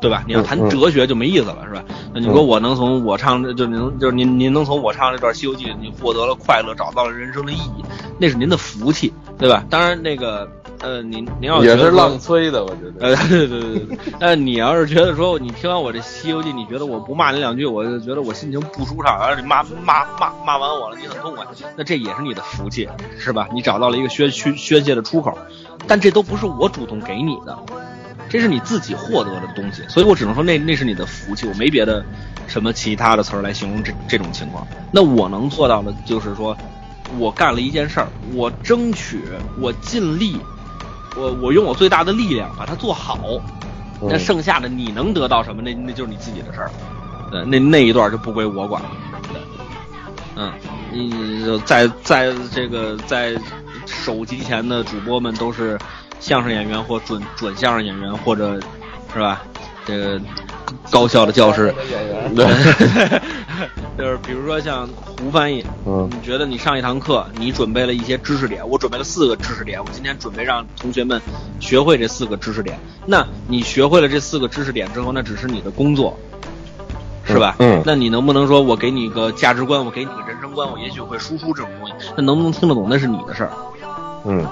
对吧？你要谈哲学就没意思了，是吧？那你说我能从我唱，就是您就是您您能从我唱这段《西游记》，你获得了快乐，找到了人生的意义，那是您的福气，对吧？当然，那个呃，您您要也是觉得说浪催的，我觉得。呃，对对对对。那你要是觉得说你听完我这《西游记》，你觉得我不骂你两句，我就觉得我心情不舒畅，而你骂骂骂骂完我了，你很痛快，那这也是你的福气，是吧？你找到了一个宣宣宣泄的出口，但这都不是我主动给你的，这是你自己获得的东西，所以我只能说那那是你的福气，我没别的什么其他的词儿来形容这这种情况。那我能做到的就是说，我干了一件事儿，我争取，我尽力。我我用我最大的力量把它做好，那嗯剩下的你能得到什么？那那就是你自己的事儿，对，那那一段就不归我管了。对，嗯，你在在这个在手机前的主播们都是相声演员或准准相声演员，或者是吧？这个高校的教师，对，就是比如说像胡翻译，嗯你觉得你上一堂课，你准备了一些知识点，我准备了四个知识点，我今天准备让同学们学会这四个知识点。那你学会了这四个知识点之后，那只是你的工作，是吧？嗯那你能不能说我给你个价值观，我给你个人生观，我也许会输出这种东西，那能不能听得懂那是你的事儿，嗯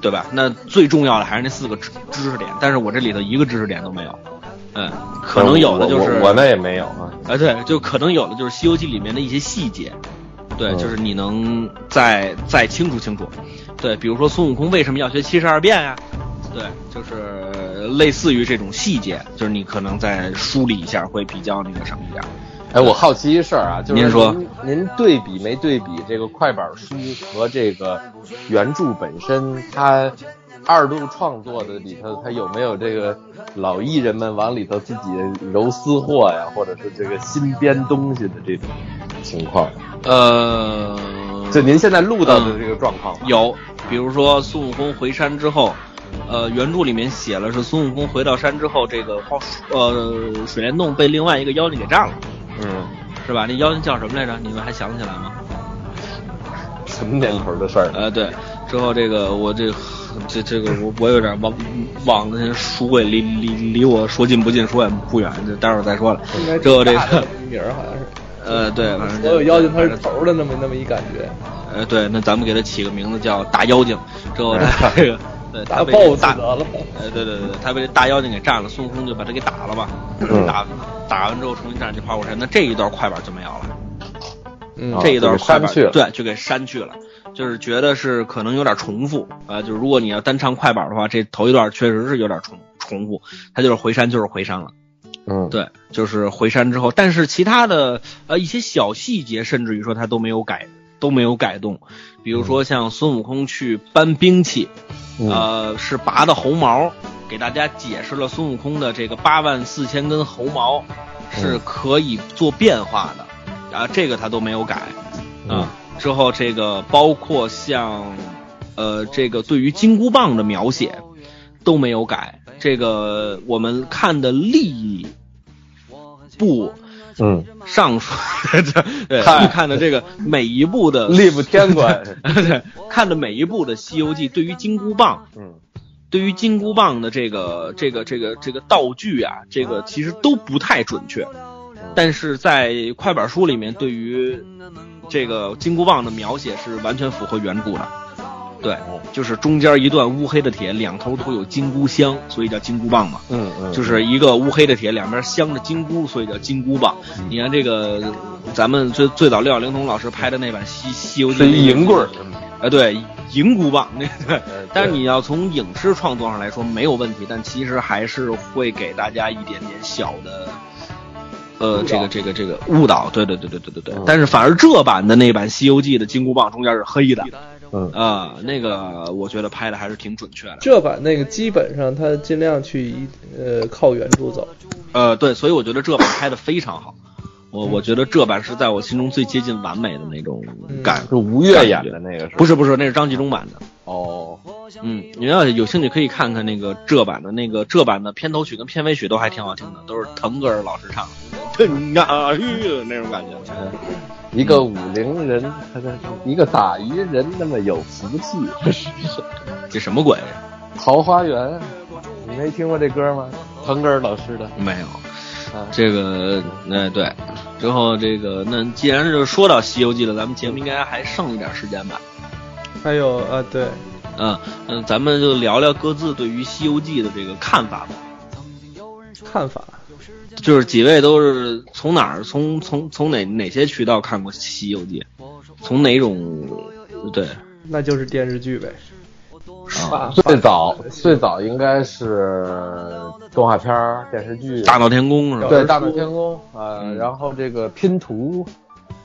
对吧？那最重要的还是那四个知知识点，但是我这里头一个知识点都没有。嗯，可能有的就是我那也没有啊。啊，对，就可能有的就是《西游记》里面的一些细节，对，嗯就是你能再再清楚清楚，对，比如说孙悟空为什么要学七十二变呀？对，就是类似于这种细节，就是你可能再梳理一下会比较那个什么一点。哎，我好奇一事儿啊，就是您说您您对比没对比这个快板书和这个原著本身，它二度创作的里头，它有没有这个老艺人们往里头自己揉私货呀，或者是这个新编东西的这种情况？呃，就您现在录到的这个状况吧，有，比如说孙悟空回山之后，呃，原著里面写了是孙悟空回到山之后，这个花呃水帘洞被另外一个妖精给占了，嗯，是吧？那妖精叫什么来着？你们还想起来吗？什么年头的事儿？呃，对，之后这个我这这这个我我有点忘忘了，书柜离离离我说近不近，说远不远，就待会儿再说了。之后这个名儿好像是，呃，对，反正所有妖精它是头儿的那么那么一感觉，呃，对，那咱们给它起个名字叫大妖精。之后它 这个对他打被这大得了。呃，对对对，对他被这大妖精给占了，孙悟空就把他给打了嘛。嗯打打完之后重新站起花果山，那这一段快板就没有了。嗯啊这一段快板删去了对，就给删去了，就是觉得是可能有点重复啊、呃就是如果你要单唱快板的话，这头一段确实是有点重重复，它就是回山就是回山了，嗯，对，就是回山之后，但是其他的呃一些小细节，甚至于说他都没有改都没有改动，比如说像孙悟空去搬兵器，嗯。呃是拔的猴毛，给大家解释了孙悟空的这个八万四千根猴毛是可以做变化的。啊，这个他都没有改，嗯。啊，之后这个包括像，呃，这个对于金箍棒的描写都没有改，这个我们看的吏部嗯，上书，对，嗨看的这个每一部的力不天官，对，看的每一部的《西游记》，对于金箍棒，嗯。对于金箍棒的这个这个这个这个道具啊，这个其实都不太准确。嗯但是在快板书里面对于这个金箍棒的描写是完全符合原著的。对，就是中间一段乌黑的铁，两头都有金箍镶，所以叫金箍棒嘛。嗯嗯，就是一个乌黑的铁，两边镶着金箍，所以叫金箍棒。你看这个，咱们最最早六小龄童老师拍的那版《西西游记》，是银棍儿，啊，对，银箍棒，那对。但是你要从影视创作上来说没有问题，但其实还是会给大家一点点小的，呃，这个这个这个误导。对对对对对对对。但是反而这版的那版《西游记》的金箍棒中间是黑的。嗯啊，那个我觉得拍的还是挺准确的。这版那个基本上他尽量去呃靠原著走。呃，对，所以我觉得这版拍的非常好。我我觉得这版是在我心中最接近完美的那种感。是吴越演的那个是？不是不是，那是张纪中版的。哦，嗯，你要有兴趣可以看看那个这版的那个这版的片头曲跟片尾曲都还挺好听的，都是腾格尔老师唱的。腾啊吁那种感觉。一个武陵人，一个打鱼人那么有福气，这什么鬼？桃花源，你没听过这歌吗？腾格尔老师的没有。这个，哎对，之后这个，那既然是说到《西游记》了，咱们节目应该还剩一点时间吧？还有啊，对，嗯嗯，咱们就聊聊各自对于《西游记》的这个看法吧。看法。就是几位都是从哪儿从从从哪哪些渠道看过《西游记》？从哪种对？那就是电视剧呗。啊，最早最早应该是动画片电视剧《大闹天宫》是吧？对，《大闹天宫》啊，然后这个拼图，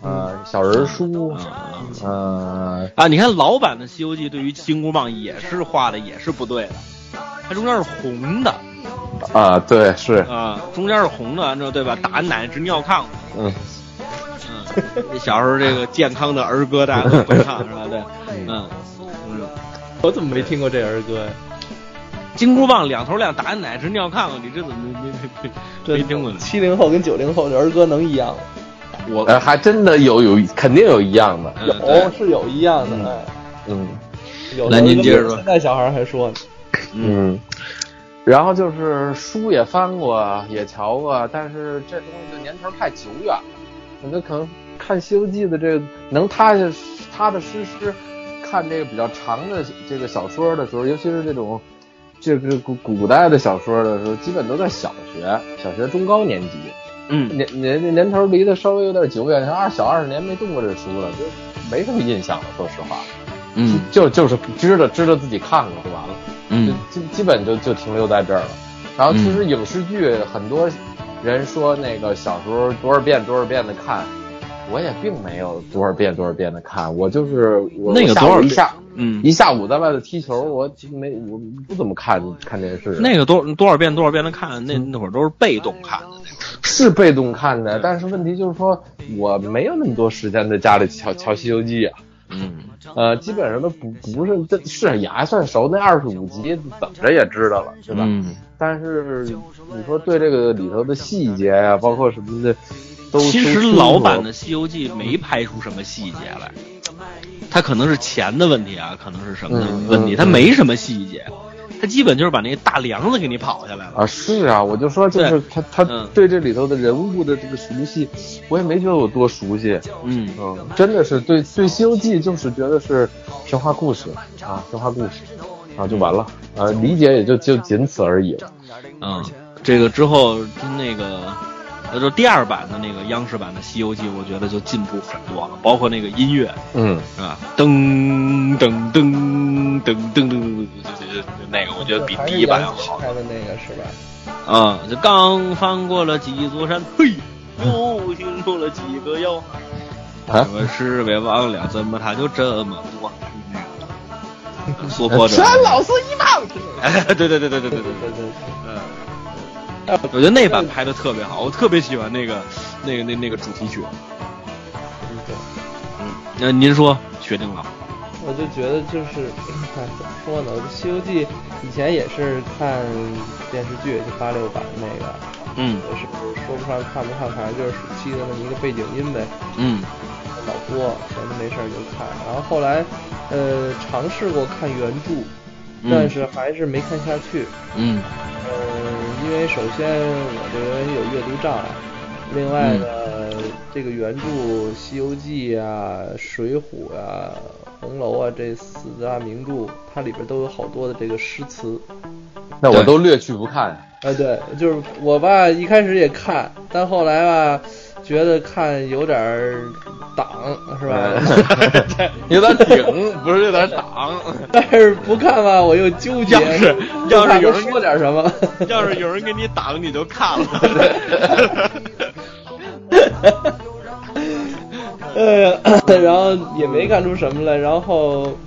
呃，小人书，呃啊，你看老版的《西游记》对于金箍棒也是画的也是不对的，它中间是红的。啊，对，是啊，中间是红的，这对吧？打奶奶直尿炕。嗯嗯，你小时候这个健康的儿歌大家都会唱 是吧？对，嗯嗯，我怎么没听过这儿歌呀？金箍棒两头亮，打奶奶直尿炕，你这怎么没没没没听过？七零后跟九零后的儿歌能一样吗？我还真的有有肯定有一样的，有是有一样的，嗯，有。那您接着说，现在小孩还说呢，嗯。然后就是书也翻过，也瞧过，但是这东西的年头太久远了。我觉得可能看《西游记》的这个能踏踏踏踏实实看这个比较长的这个小说的时候，尤其是这种这个古古代的小说的时候，基本都在小学、小学中高年级。嗯，年年年头离得稍微有点久远，像二小二十年没动过这书了，就没什么印象了。说实话，嗯，就就是知道知道自己看过就完了。嗯，基基本就就停留在这儿了。然后其实影视剧很多人说那个小时候多少遍多少遍的看，我也并没有多少遍多少遍的看，我就是我那个多少一下嗯一下午在外头踢球，我没我不怎么看看电视。那个多多少遍多少遍的看，那那会儿都是被动看的，是被动看的。但是问题就是说我没有那么多时间在家里瞧瞧《西游记》啊。嗯，呃，基本上都不不是，这是也还算熟，那二十五集怎么着也知道了，对吧？嗯。但是你说对这个里头的细节呀，包括什么的，都其实老版的《西游记》没拍出什么细节来，它可能是钱的问题啊，可能是什么的问题，它没什么细节。他基本就是把那个大梁子给你跑下来了啊！是啊，我就说就是他他对这里头的人物的这个熟悉，我也没觉得有多熟悉。嗯嗯，真的是对对《西游记》就是觉得是神话故事啊，神话故事啊就完了啊，理解也就就仅此而已了。嗯，这个之后那个。那就第二版的那个央视版的《西游记》，我觉得就进步很多了，包括那个音乐，嗯，是吧？噔噔噔噔噔噔噔，就就那个，我觉得比第一版要好。拍的那个是吧？啊，就刚翻过了几座山，嘿，又听出了几个妖。啊，我是别忘了，怎么他就这么多？说破的。全老师一棒。哎，对对对对对对对对对，嗯。我觉得那版拍的特别好，我特别喜欢那个、那个、那那个主题曲。嗯，那您说决定了？我就觉得就是，看怎么说呢？《西游记》以前也是看电视剧，就八六版那个，嗯，也是说不上看不看，反正就是暑期的那么一个背景音呗。嗯，老播，闲着没事就看。然后后来，呃，尝试过看原著，但是还是没看下去。嗯。呃，因为首先我这人有阅读障碍，另外呢，这个原著《西游记》啊、《水浒》啊、《红楼》啊这四大名著，它里边都有好多的这个诗词。那我都略去不看。啊，对，就是我吧，一开始也看，但后来吧，觉得看有点儿挡，是吧？有点顶，不是有点挡。但是不看吧，我又纠结，要是有人说点什么。要是有人给你挡，你就看了。然后也没看出什么来，然后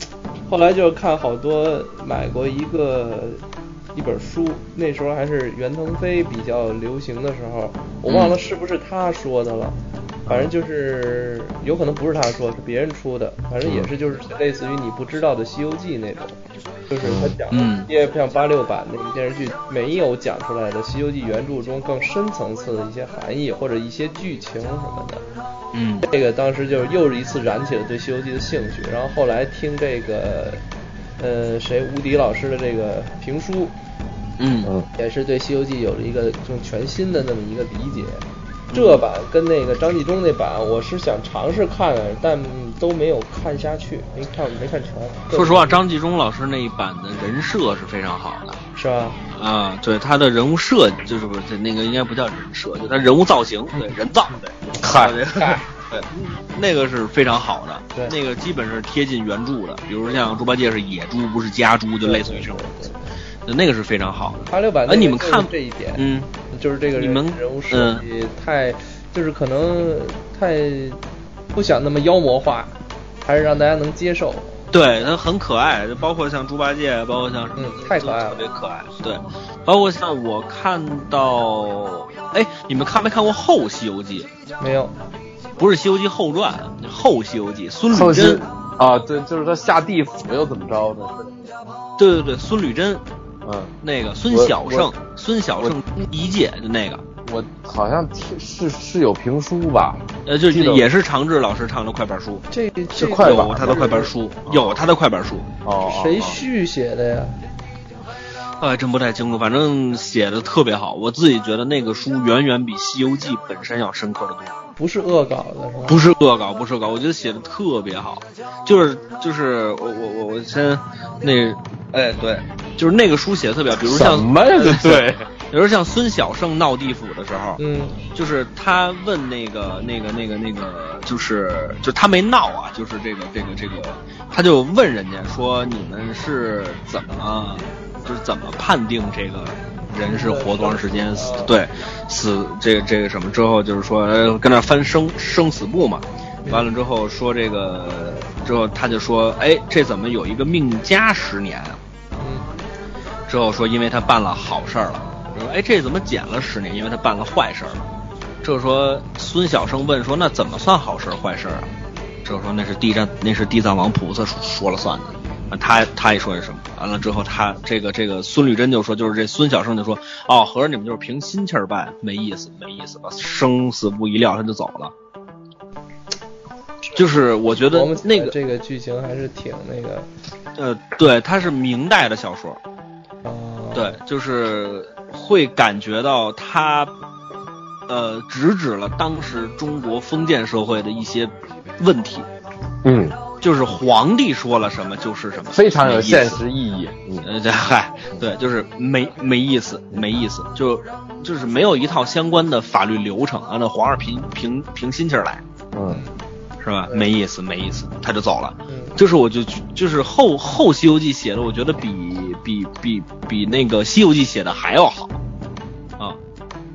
后来就看好多买过一个一本书，那时候还是袁腾飞比较流行的时候，我忘了是不是他说的了，反正就是有可能不是他说，是别人出的，反正也是就是类似于你不知道的《西游记》那种，就是他讲的因为像八六版那个电视剧没有讲出来的《西游记》原著中更深层次的一些含义或者一些剧情什么的。嗯这个当时就是又是一次燃起了对《西游记》的兴趣，然后后来听这个，呃，谁吴迪老师的这个评书，嗯。嗯，也是对《西游记》有了一个就全新的那么一个理解。这版跟那个张纪中那版，我是想尝试看看，但都没有看下去，没看没看全。说实话，张纪中老师那一版的人设是非常好的。是吧？啊，对他的人物设计，就是不是那个应该不叫人设，就他人物造型，对人造，对，嗨。对 对，那个是非常好的，对。那个基本是贴近原著的，比如像猪八戒是野猪，不是家猪，就类似于这种，对那个是非常好的。八六版哎那个就是你们看这一点，嗯，就是这个人你们人物设计太，就是可能太不想那么妖魔化，还是让大家能接受。对，它很可爱，就包括像猪八戒，包括像什么，嗯太可爱了特别可爱。对，包括像我看到，哎，你们看没看过后《西游记没有，》？不是《西游记后传》，后《西游记》，孙吕珍。啊，对，就是他下地府又怎么着的？对对对，孙吕珍，嗯，那个孙小胜，孙小胜一届的那个，我好像听是是有评书吧？呃，就记得也是长治老师唱的快板书，这这是快板有他的快板书，有他的快板书，哦，哦谁哦续写的呀？哎，真不太清楚，反正写的特别好，我自己觉得那个书远远比《西游记》本身要深刻的多。不是恶搞的是吧？不是恶搞，不是恶搞，我觉得写的特别好，就是就是我我我我先那哎对，就是那个书写的特别好，比如像什么呀？对，比如像孙小圣闹地府的时候，嗯就是他问那个那个那个那个，就是就他没闹啊，就是这个这个这个，他就问人家说你们是怎么就是怎么判定这个人是活多长时间死？对，死这个这个什么之后就是说呃跟那翻生生死簿嘛，完了之后说这个之后他就说哎这怎么有一个命加十年啊？嗯之后说因为他办了好事儿了，说哎这怎么减了十年？因为他办了坏事儿了。这个说孙小生问说那怎么算好事儿坏事儿啊？这个说那是地藏那是地藏王菩萨说说了算的。啊，他他一说是什么？完了之后，他这个这个孙吕珍就说，就是这孙小生就说，哦，合着你们就是凭心气儿办，没意思，没意思，吧生死不一料他就走了。就是我觉得那个这个剧情还是挺那个呃，对，他是明代的小说，啊，对，就是会感觉到他，呃，直指了当时中国封建社会的一些问题，嗯，就是皇帝说了什么就是什么，非常有现实意义。嗯，呃，这嗨，对，就是没没意思，没意思，就就是没有一套相关的法律流程，按照皇上凭凭凭心气儿来，嗯，是吧？没意思，没意思，他就走了。嗯就是我就就是后后《西游记》写的，我觉得比比比比那个《西游记》写的还要好，啊，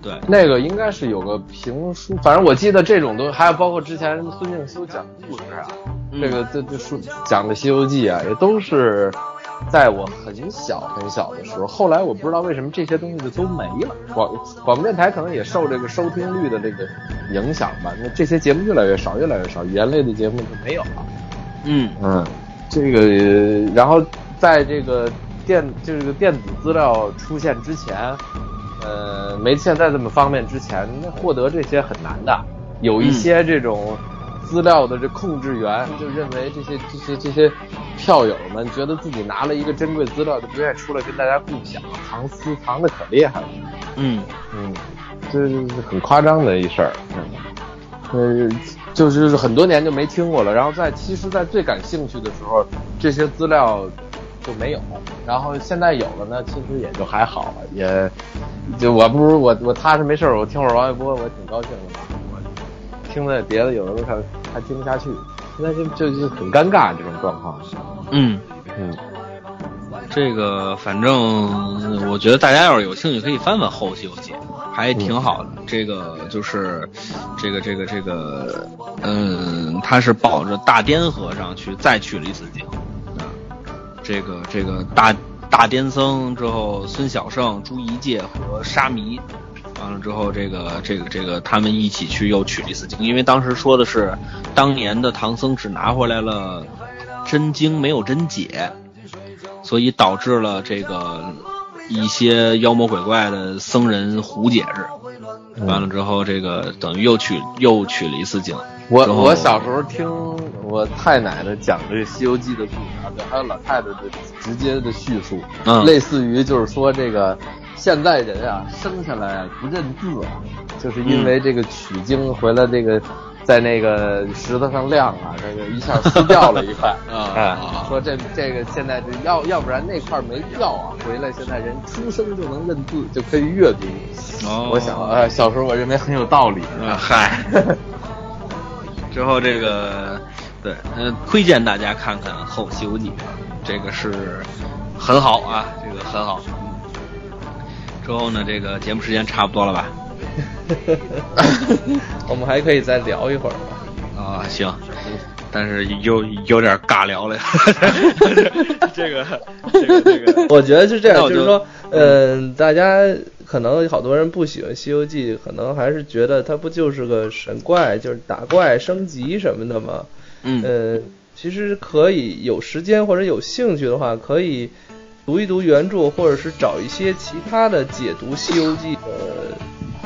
对，那个应该是有个评书，反正我记得这种东西还有包括之前孙敬修讲故事啊，嗯这个这这书讲的《西游记》啊，也都是在我很小很小的时候。后来我不知道为什么这些东西就都没了，广广播电台可能也受这个收听率的这个影响吧，那这些节目越来越少，越来越少，语言类的节目就没有了。嗯嗯，这个呃然后在这个电这个电子资料出现之前，呃，没现在这么方便之前，那获得这些很难的。有一些这种资料的这控制员就认为这些这些这些票友们觉得自己拿了一个珍贵资料，就不愿意出来跟大家共享，藏私藏的可厉害了。嗯，嗯，这是很夸张的一事儿。嗯，呃，就是很多年就没听过了。然后在其实，在最感兴趣的时候，这些资料就没有。然后现在有了呢，其实也就还好，也就我不如我我踏实没事儿，我听会儿王一波，我挺高兴的。我听的别的有的时候还还听不下去，现在就就就很尴尬这种状况。嗯嗯。这个反正我觉得大家要是有兴趣，可以翻翻《后西游记》，还挺好的。这个就是这个这个这个，嗯，他是抱着大颠和尚去再取了一次经啊。这个这个大大颠僧之后，孙小圣、朱一介和沙弥，完了之后，这个这个这个他们一起去又取了一次经，因为当时说的是当年的唐僧只拿回来了真经，没有真解。所以导致了这个一些妖魔鬼怪的僧人胡解释，完了之后，这个等于又取又取了一次经。我我小时候听我太奶奶讲这个《西游记》的故事啊，对，还有老太太的直接的叙述，嗯，类似于就是说这个现在人啊生下来不认字啊，就是因为这个取经回来这个。在那个石头上晾啊，这个一下撕掉了一块 啊，说这这个现在这要要不然那块没掉啊，回来现在人出生就能认字，就可以阅读。哦，我想，呃，小时候我认为很有道理。嗨，之后这个对，嗯，推荐大家看看《后西游记》，这个是很好啊，这个很好。之后呢，这个节目时间差不多了吧？我们还可以再聊一会儿啊，行，但是有有点尬聊了。这个这个这个，我觉得是这样，就是说，嗯，大家可能好多人不喜欢《西游记》，可能还是觉得它不就是个神怪，就是打怪升级什么的吗？嗯，呃，其实可以有时间或者有兴趣的话，可以读一读原著，或者是找一些其他的解读《西游记》的。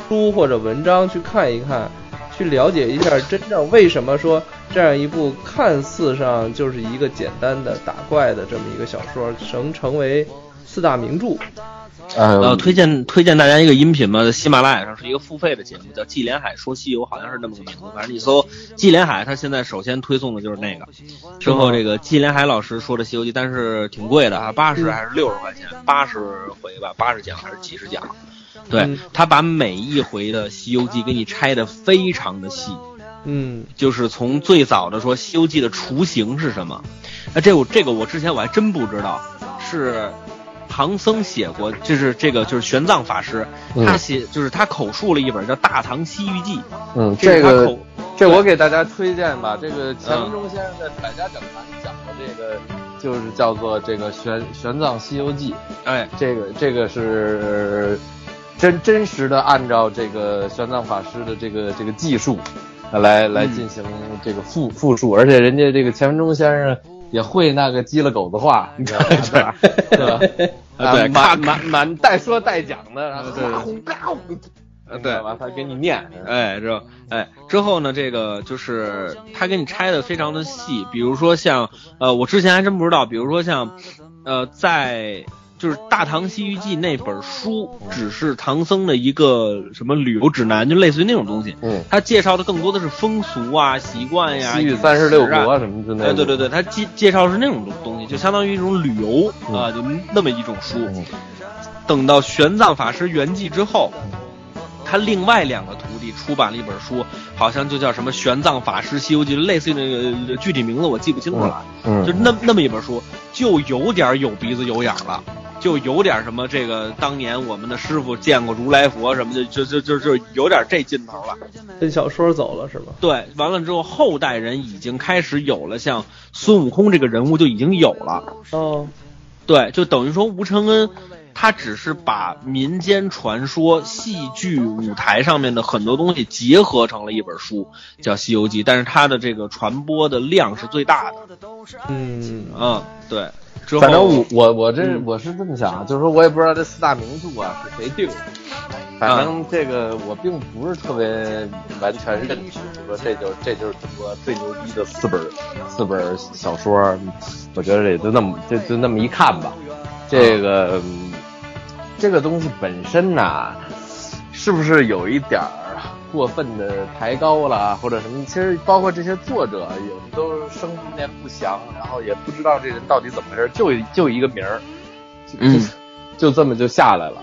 书或者文章去看一看，去了解一下真正为什么说这样一部看似上就是一个简单的打怪的这么一个小说，能成为四大名著。呃，推荐推荐大家一个音频吧，在喜马拉雅上是一个付费的节目，叫《纪连海说西游》，好像是那么个名字。反正你搜纪连海，他现在首先推送的就是那个。之后这个纪连海老师说的《西游记》，但是挺贵的啊，八十还是六十块钱，八十回吧，八十讲还是几十讲？对他把每一回的《西游记》给你拆的非常的细，嗯，就是从最早的说《西游记》的雏形是什么，那这我这个我之前我还真不知道，是唐僧写过，就是这个就是玄奘法师他写，就是他口述了一本叫《大唐西域记》，嗯，这个这我给大家推荐吧，这个钱文忠先生在《百家讲坛》讲的这个就是叫做这个玄玄奘西游记，哎，这个这个是。真真实的按照这个玄奘法师的这个这个技术，来来进行这个复复述，而且人家这个钱文忠先生也会那个鸡了狗的话，你知道吧？对吧？对，满满满带说带讲的，然后对，对，完他给你念，哎，之后哎之后呢，这个就是他给你拆的非常的细，比如说像呃，我之前还真不知道，比如说像呃在。就是《大唐西域记》那本书，只是唐僧的一个什么旅游指南，就类似于那种东西。嗯，他介绍的更多的是风俗啊、习惯呀、西域三十六国什么之类的。哎，对对对，他介介绍是那种东西，就相当于一种旅游啊，就那么一种书。等到玄奘法师圆寂之后，他另外两个徒弟出版了一本书，好像就叫什么《玄奘法师西游记》，类似于那个具体名字我记不清楚了。嗯，就那那么一本书，就有点有鼻子有眼了。就有点什么，这个当年我们的师傅见过如来佛什么的，就就就就有点这劲头了。跟小说走了是吧？对，完了之后，后代人已经开始有了像孙悟空这个人物就已经有了。哦，对，就等于说吴承恩他只是把民间传说、戏剧、舞台上面的很多东西结合成了一本书，叫《西游记》，但是它的这个传播的量是最大的。嗯嗯，对。反正我我我这我是这么想，就是说我也不知道这四大名著啊是谁定的，反正这个我并不是特别完全认同，说这就这就是中国最牛逼的四本四本小说，我觉得也就那么就就那么一看吧。这个这个东西本身呢，是不是有一点儿过分的抬高了，或者什么？其实包括这些作者，也都生年不详，然后也不知道这人到底怎么回事，就就一个名儿，就嗯就这么就下来了。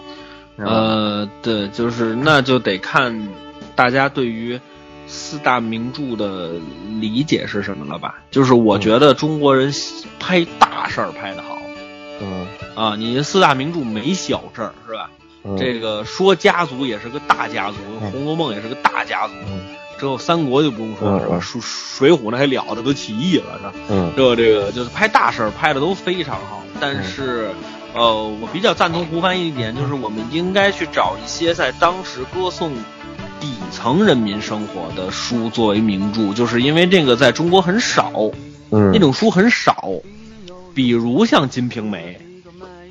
呃，对，就是那就得看大家对于四大名著的理解是什么了吧？就是我觉得中国人拍大事儿拍得好嗯，啊，你四大名著没小事儿是吧？嗯这个说家族也是个大家族，嗯红楼梦》也是个大家族，嗯之后三国就不用说了是吧？水水浒那还了得，都起义了是吧？嗯这个这个就是拍大事儿拍的都非常好，但是，呃，我比较赞同胡帆一点，就是我们应该去找一些在当时歌颂底层人民生活的书作为名著，就是因为这个在中国很少，嗯那种书很少，比如像《金瓶梅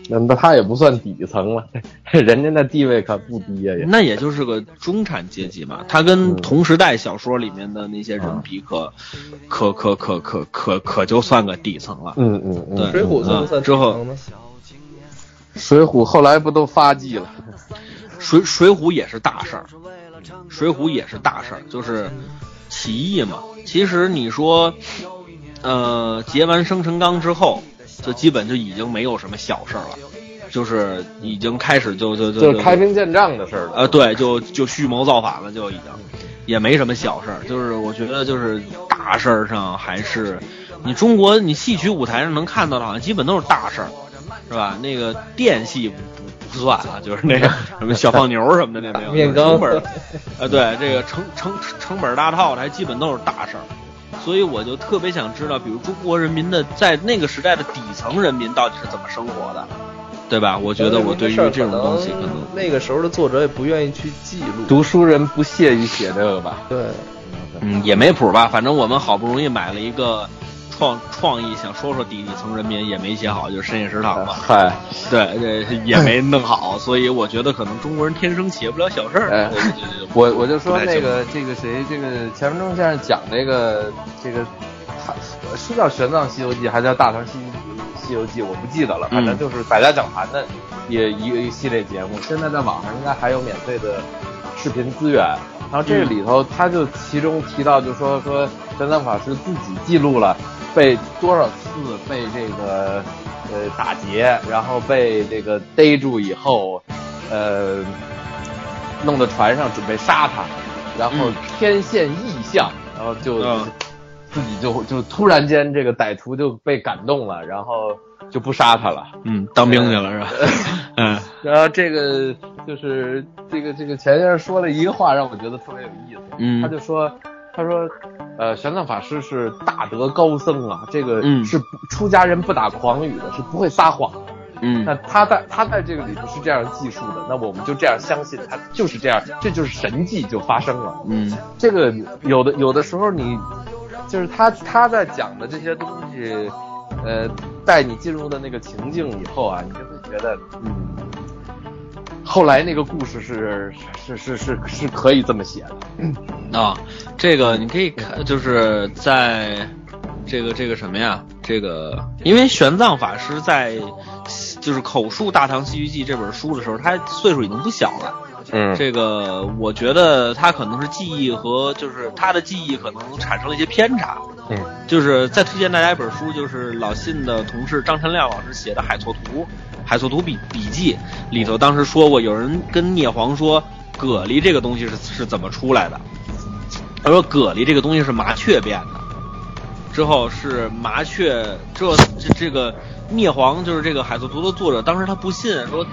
那那他也不算底层了，人家那地位可不低呀、》，也。那也就是个中产阶级嘛，他跟同时代小说里面的那些人比可，可可可可可可就算个底层了。嗯嗯嗯，对水浒算不算嗯之后？水浒后来不都发迹了？水水浒也是大事儿，水浒也是大事儿，就是起义嘛。其实你说，呃，结完生辰纲之后，就基本就已经没有什么小事儿了，就是已经开始就就就就是开兵见仗的事儿了。呃，对，就就蓄谋造反了，就已经也没什么小事儿。就是我觉得就是大事儿上还是你中国你戏曲舞台上能看到的，好像基本都是大事儿，是吧？那个电戏不不不算啊，就是那个 什么小放牛什么的那没有。成本儿，呃，对，这个成成成本大套的还基本都是大事儿。所以我就特别想知道，比如中国人民的在那个时代的底层人民到底是怎么生活的，对吧？我觉得我对于这种东西可能那个时候的作者也不愿意去记录。读书人不屑于写这个吧？对，嗯，也没谱吧。反正我们好不容易买了一个创创意，想说说底层人民，也没写好，就是深夜食堂嘛。嗨，对，这也没弄好，所以我觉得可能中国人天生写不了小事儿。我我就说那个这个谁，这个钱文忠先生讲这个这个，他是叫《玄奘西游记》还是叫《大唐西西游记》，我不记得了，反正就是百家讲坛的也一个一系列节目，现在在网上应该还有免费的视频资源。然后这个里头，他就其中提到，就说说玄奘法师自己记录了被多少次被这个呃打劫，然后被这个逮住以后，呃，弄到船上准备杀他，然后嗯天现异象，然后就、嗯自己就就突然间这个歹徒就被感动了，然后就不杀他了。嗯，当兵去了是吧？嗯 然后这个就是这个这个钱先生说了一个话，让我觉得特别有意思。嗯他就说，他说，呃，玄奘法师是大德高僧啊，这个嗯是不出家人不打诳语的，是不会撒谎的。那嗯他在他在这个里头是这样记述的，那我们就这样相信他就是这样，这就是神迹就发生了。嗯这个有的有的时候你就是他他在讲的这些东西，呃，带你进入的那个情境以后啊，你就会觉得，嗯，后来那个故事是是是是是可以这么写的。啊，这个你可以看，就是在这个这个什么呀？这个因为玄奘法师在就是口述《大唐西域记》这本书的时候，他岁数已经不小了。嗯这个我觉得他可能是记忆和就是他的记忆可能产生了一些偏差。嗯就是再推荐大家一本书，就是老信的同事张晨亮老师写的《海错图》，《海错图笔笔记》里头当时说过，有人跟聂黄说蛤蜊这个东西是是怎么出来的，他说蛤蜊这个东西是麻雀变的，之后是麻雀，这这这个聂黄就是这个《海错图》的作者，当时他不信，说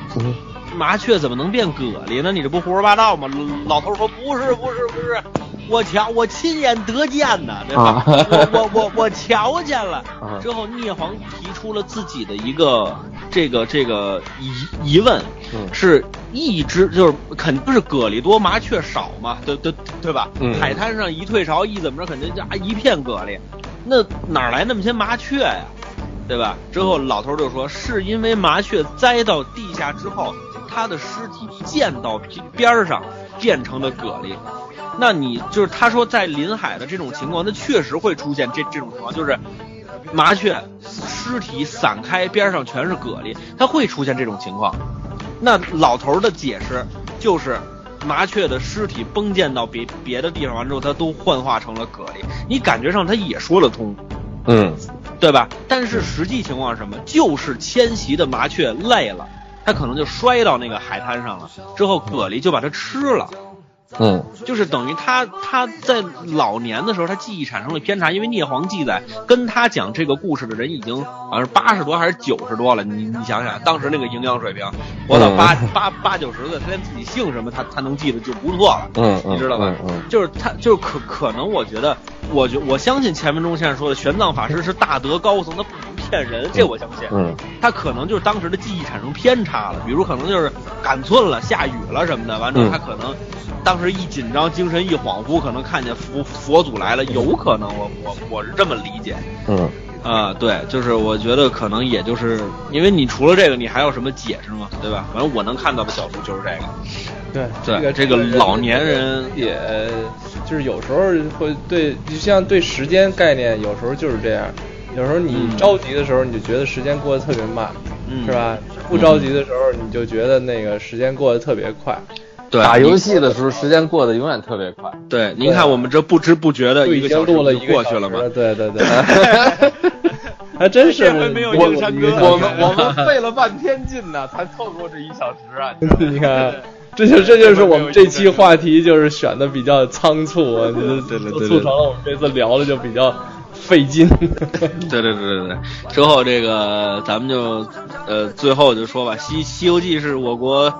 麻雀怎么能变蛤蜊呢？你这不胡说八道吗？老头说不是不是不是，我瞧我亲眼得见的，对吧？啊我我我我瞧见了 啊。之后聂黄提出了自己的一个这个这个疑疑问，嗯是一只就是肯定是蛤蜊多麻雀少嘛，对对对吧？嗯海滩上一退潮一怎么着，肯定就啊一片蛤蜊，那哪来那么些麻雀呀？对吧？之后老头就说，是因为麻雀栽到地下之后，它的尸体溅到边儿上，变成了蛤蜊。那你就是他说在临海的这种情况，那确实会出现这这种情况，就是麻雀尸体散开，边上全是蛤蜊，它会出现这种情况。那老头的解释就是，麻雀的尸体崩溅到别别的地方完之后，它都幻化成了蛤蜊，你感觉上它也说得通，嗯对吧？但是实际情况是什么？就是迁徙的麻雀累了，它可能就摔到那个海滩上了，之后蛤蜊就把它吃了。嗯。就是等于他他在老年的时候，他记忆产生了偏差，因为聂黄记载跟他讲这个故事的人已经好像是八十多还是九十多了，你你想想，当时那个营养水平，活到八八八九十岁，他连自己姓什么他他能记得就不错了，嗯嗯，你知道吧？嗯就是他就是可可能我觉得，我觉我相信钱文忠先生说的玄奘法师是大德高僧，他不能骗人，这我相信。嗯。他可能就是当时的记忆产生偏差了，比如可能就是赶寸了、下雨了什么的，完之后嗯。他可能当时一紧张、精神一恍惚，可能看见佛佛祖来了，有可能我我我是这么理解嗯啊、对，就是我觉得可能也就是因为你除了这个，你还有什么解释吗？对吧？反正我能看到的角度就是这个，对对，这个老年人也就是有时候会对，就像对时间概念，有时候就是这样。有时候你嗯着急的时候，你就觉得时间过得特别慢，嗯是吧？不着急的时候，你就觉得那个时间过得特别快。对打游戏的时候时间过得永远特别快。对，您看我们这不知不觉的就已经一个小时就过去了嘛。对对对，还真是这回没有我硬山哥一个小时我们我们 费了半天劲呢，才凑够这一小时啊！你看，这就这就是我们这期话题就是选的比较仓促啊，对对对对促成了我们这次聊的就比较费劲。对对对对对，之后这个咱们就呃最后就说吧，《西西游记》是我国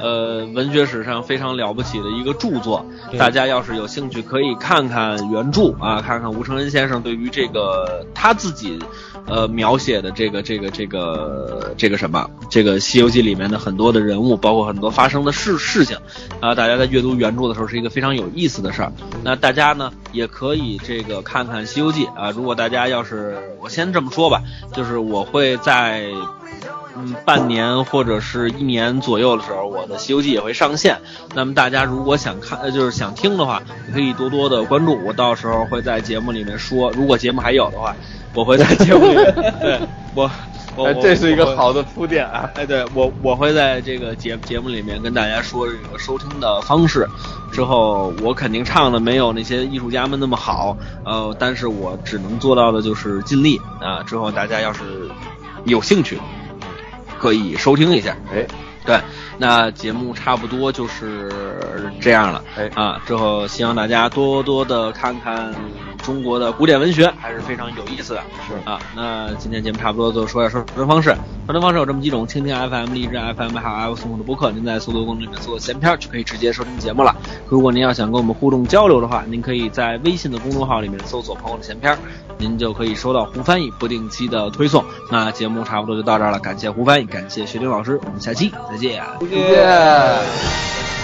呃文学史上非常了不起的一个著作，嗯大家要是有兴趣可以看看原著啊，看看吴承恩先生对于这个他自己呃描写的这个这个这个这个什么这个《西游记》里面的很多的人物，包括很多发生的事事情啊，大家在阅读原著的时候是一个非常有意思的事儿。那大家呢也可以这个看看《西游记》啊，如果大家要是我先这么说吧，就是我会在。嗯，半年或者是一年左右的时候，我的《西游记》也会上线。那么大家如果想看，呃，就是想听的话，也可以多多的关注。我到时候会在节目里面说，如果节目还有的话，我会在节目里面，对我，我这是一个好的铺垫啊！哎，对我我会在这个节节目里面跟大家说这个收听的方式。之后我肯定唱的没有那些艺术家们那么好，呃，但是我只能做到的就是尽力啊。之后大家要是有兴趣，可以收听一下。哎，对，那节目差不多就是这样了。哎啊，之后希望大家多多的看看中国的古典文学，还是非常有意思的。是啊，那今天节目差不多就说一下收听方式。收听方式有这么几种：蜻蜓 FM、荔枝 FM 还有 iOS 用户的播客。您在搜索功能里面搜索“闲篇”就可以直接收听节目了。如果您要想跟我们互动交流的话，您可以在微信的公众号里面搜索“朋友的闲篇”，您就可以收到胡翻译不定期的推送。那节目差不多就到这儿了，感谢胡翻译，感谢学丁老师，我们下期再见。再见。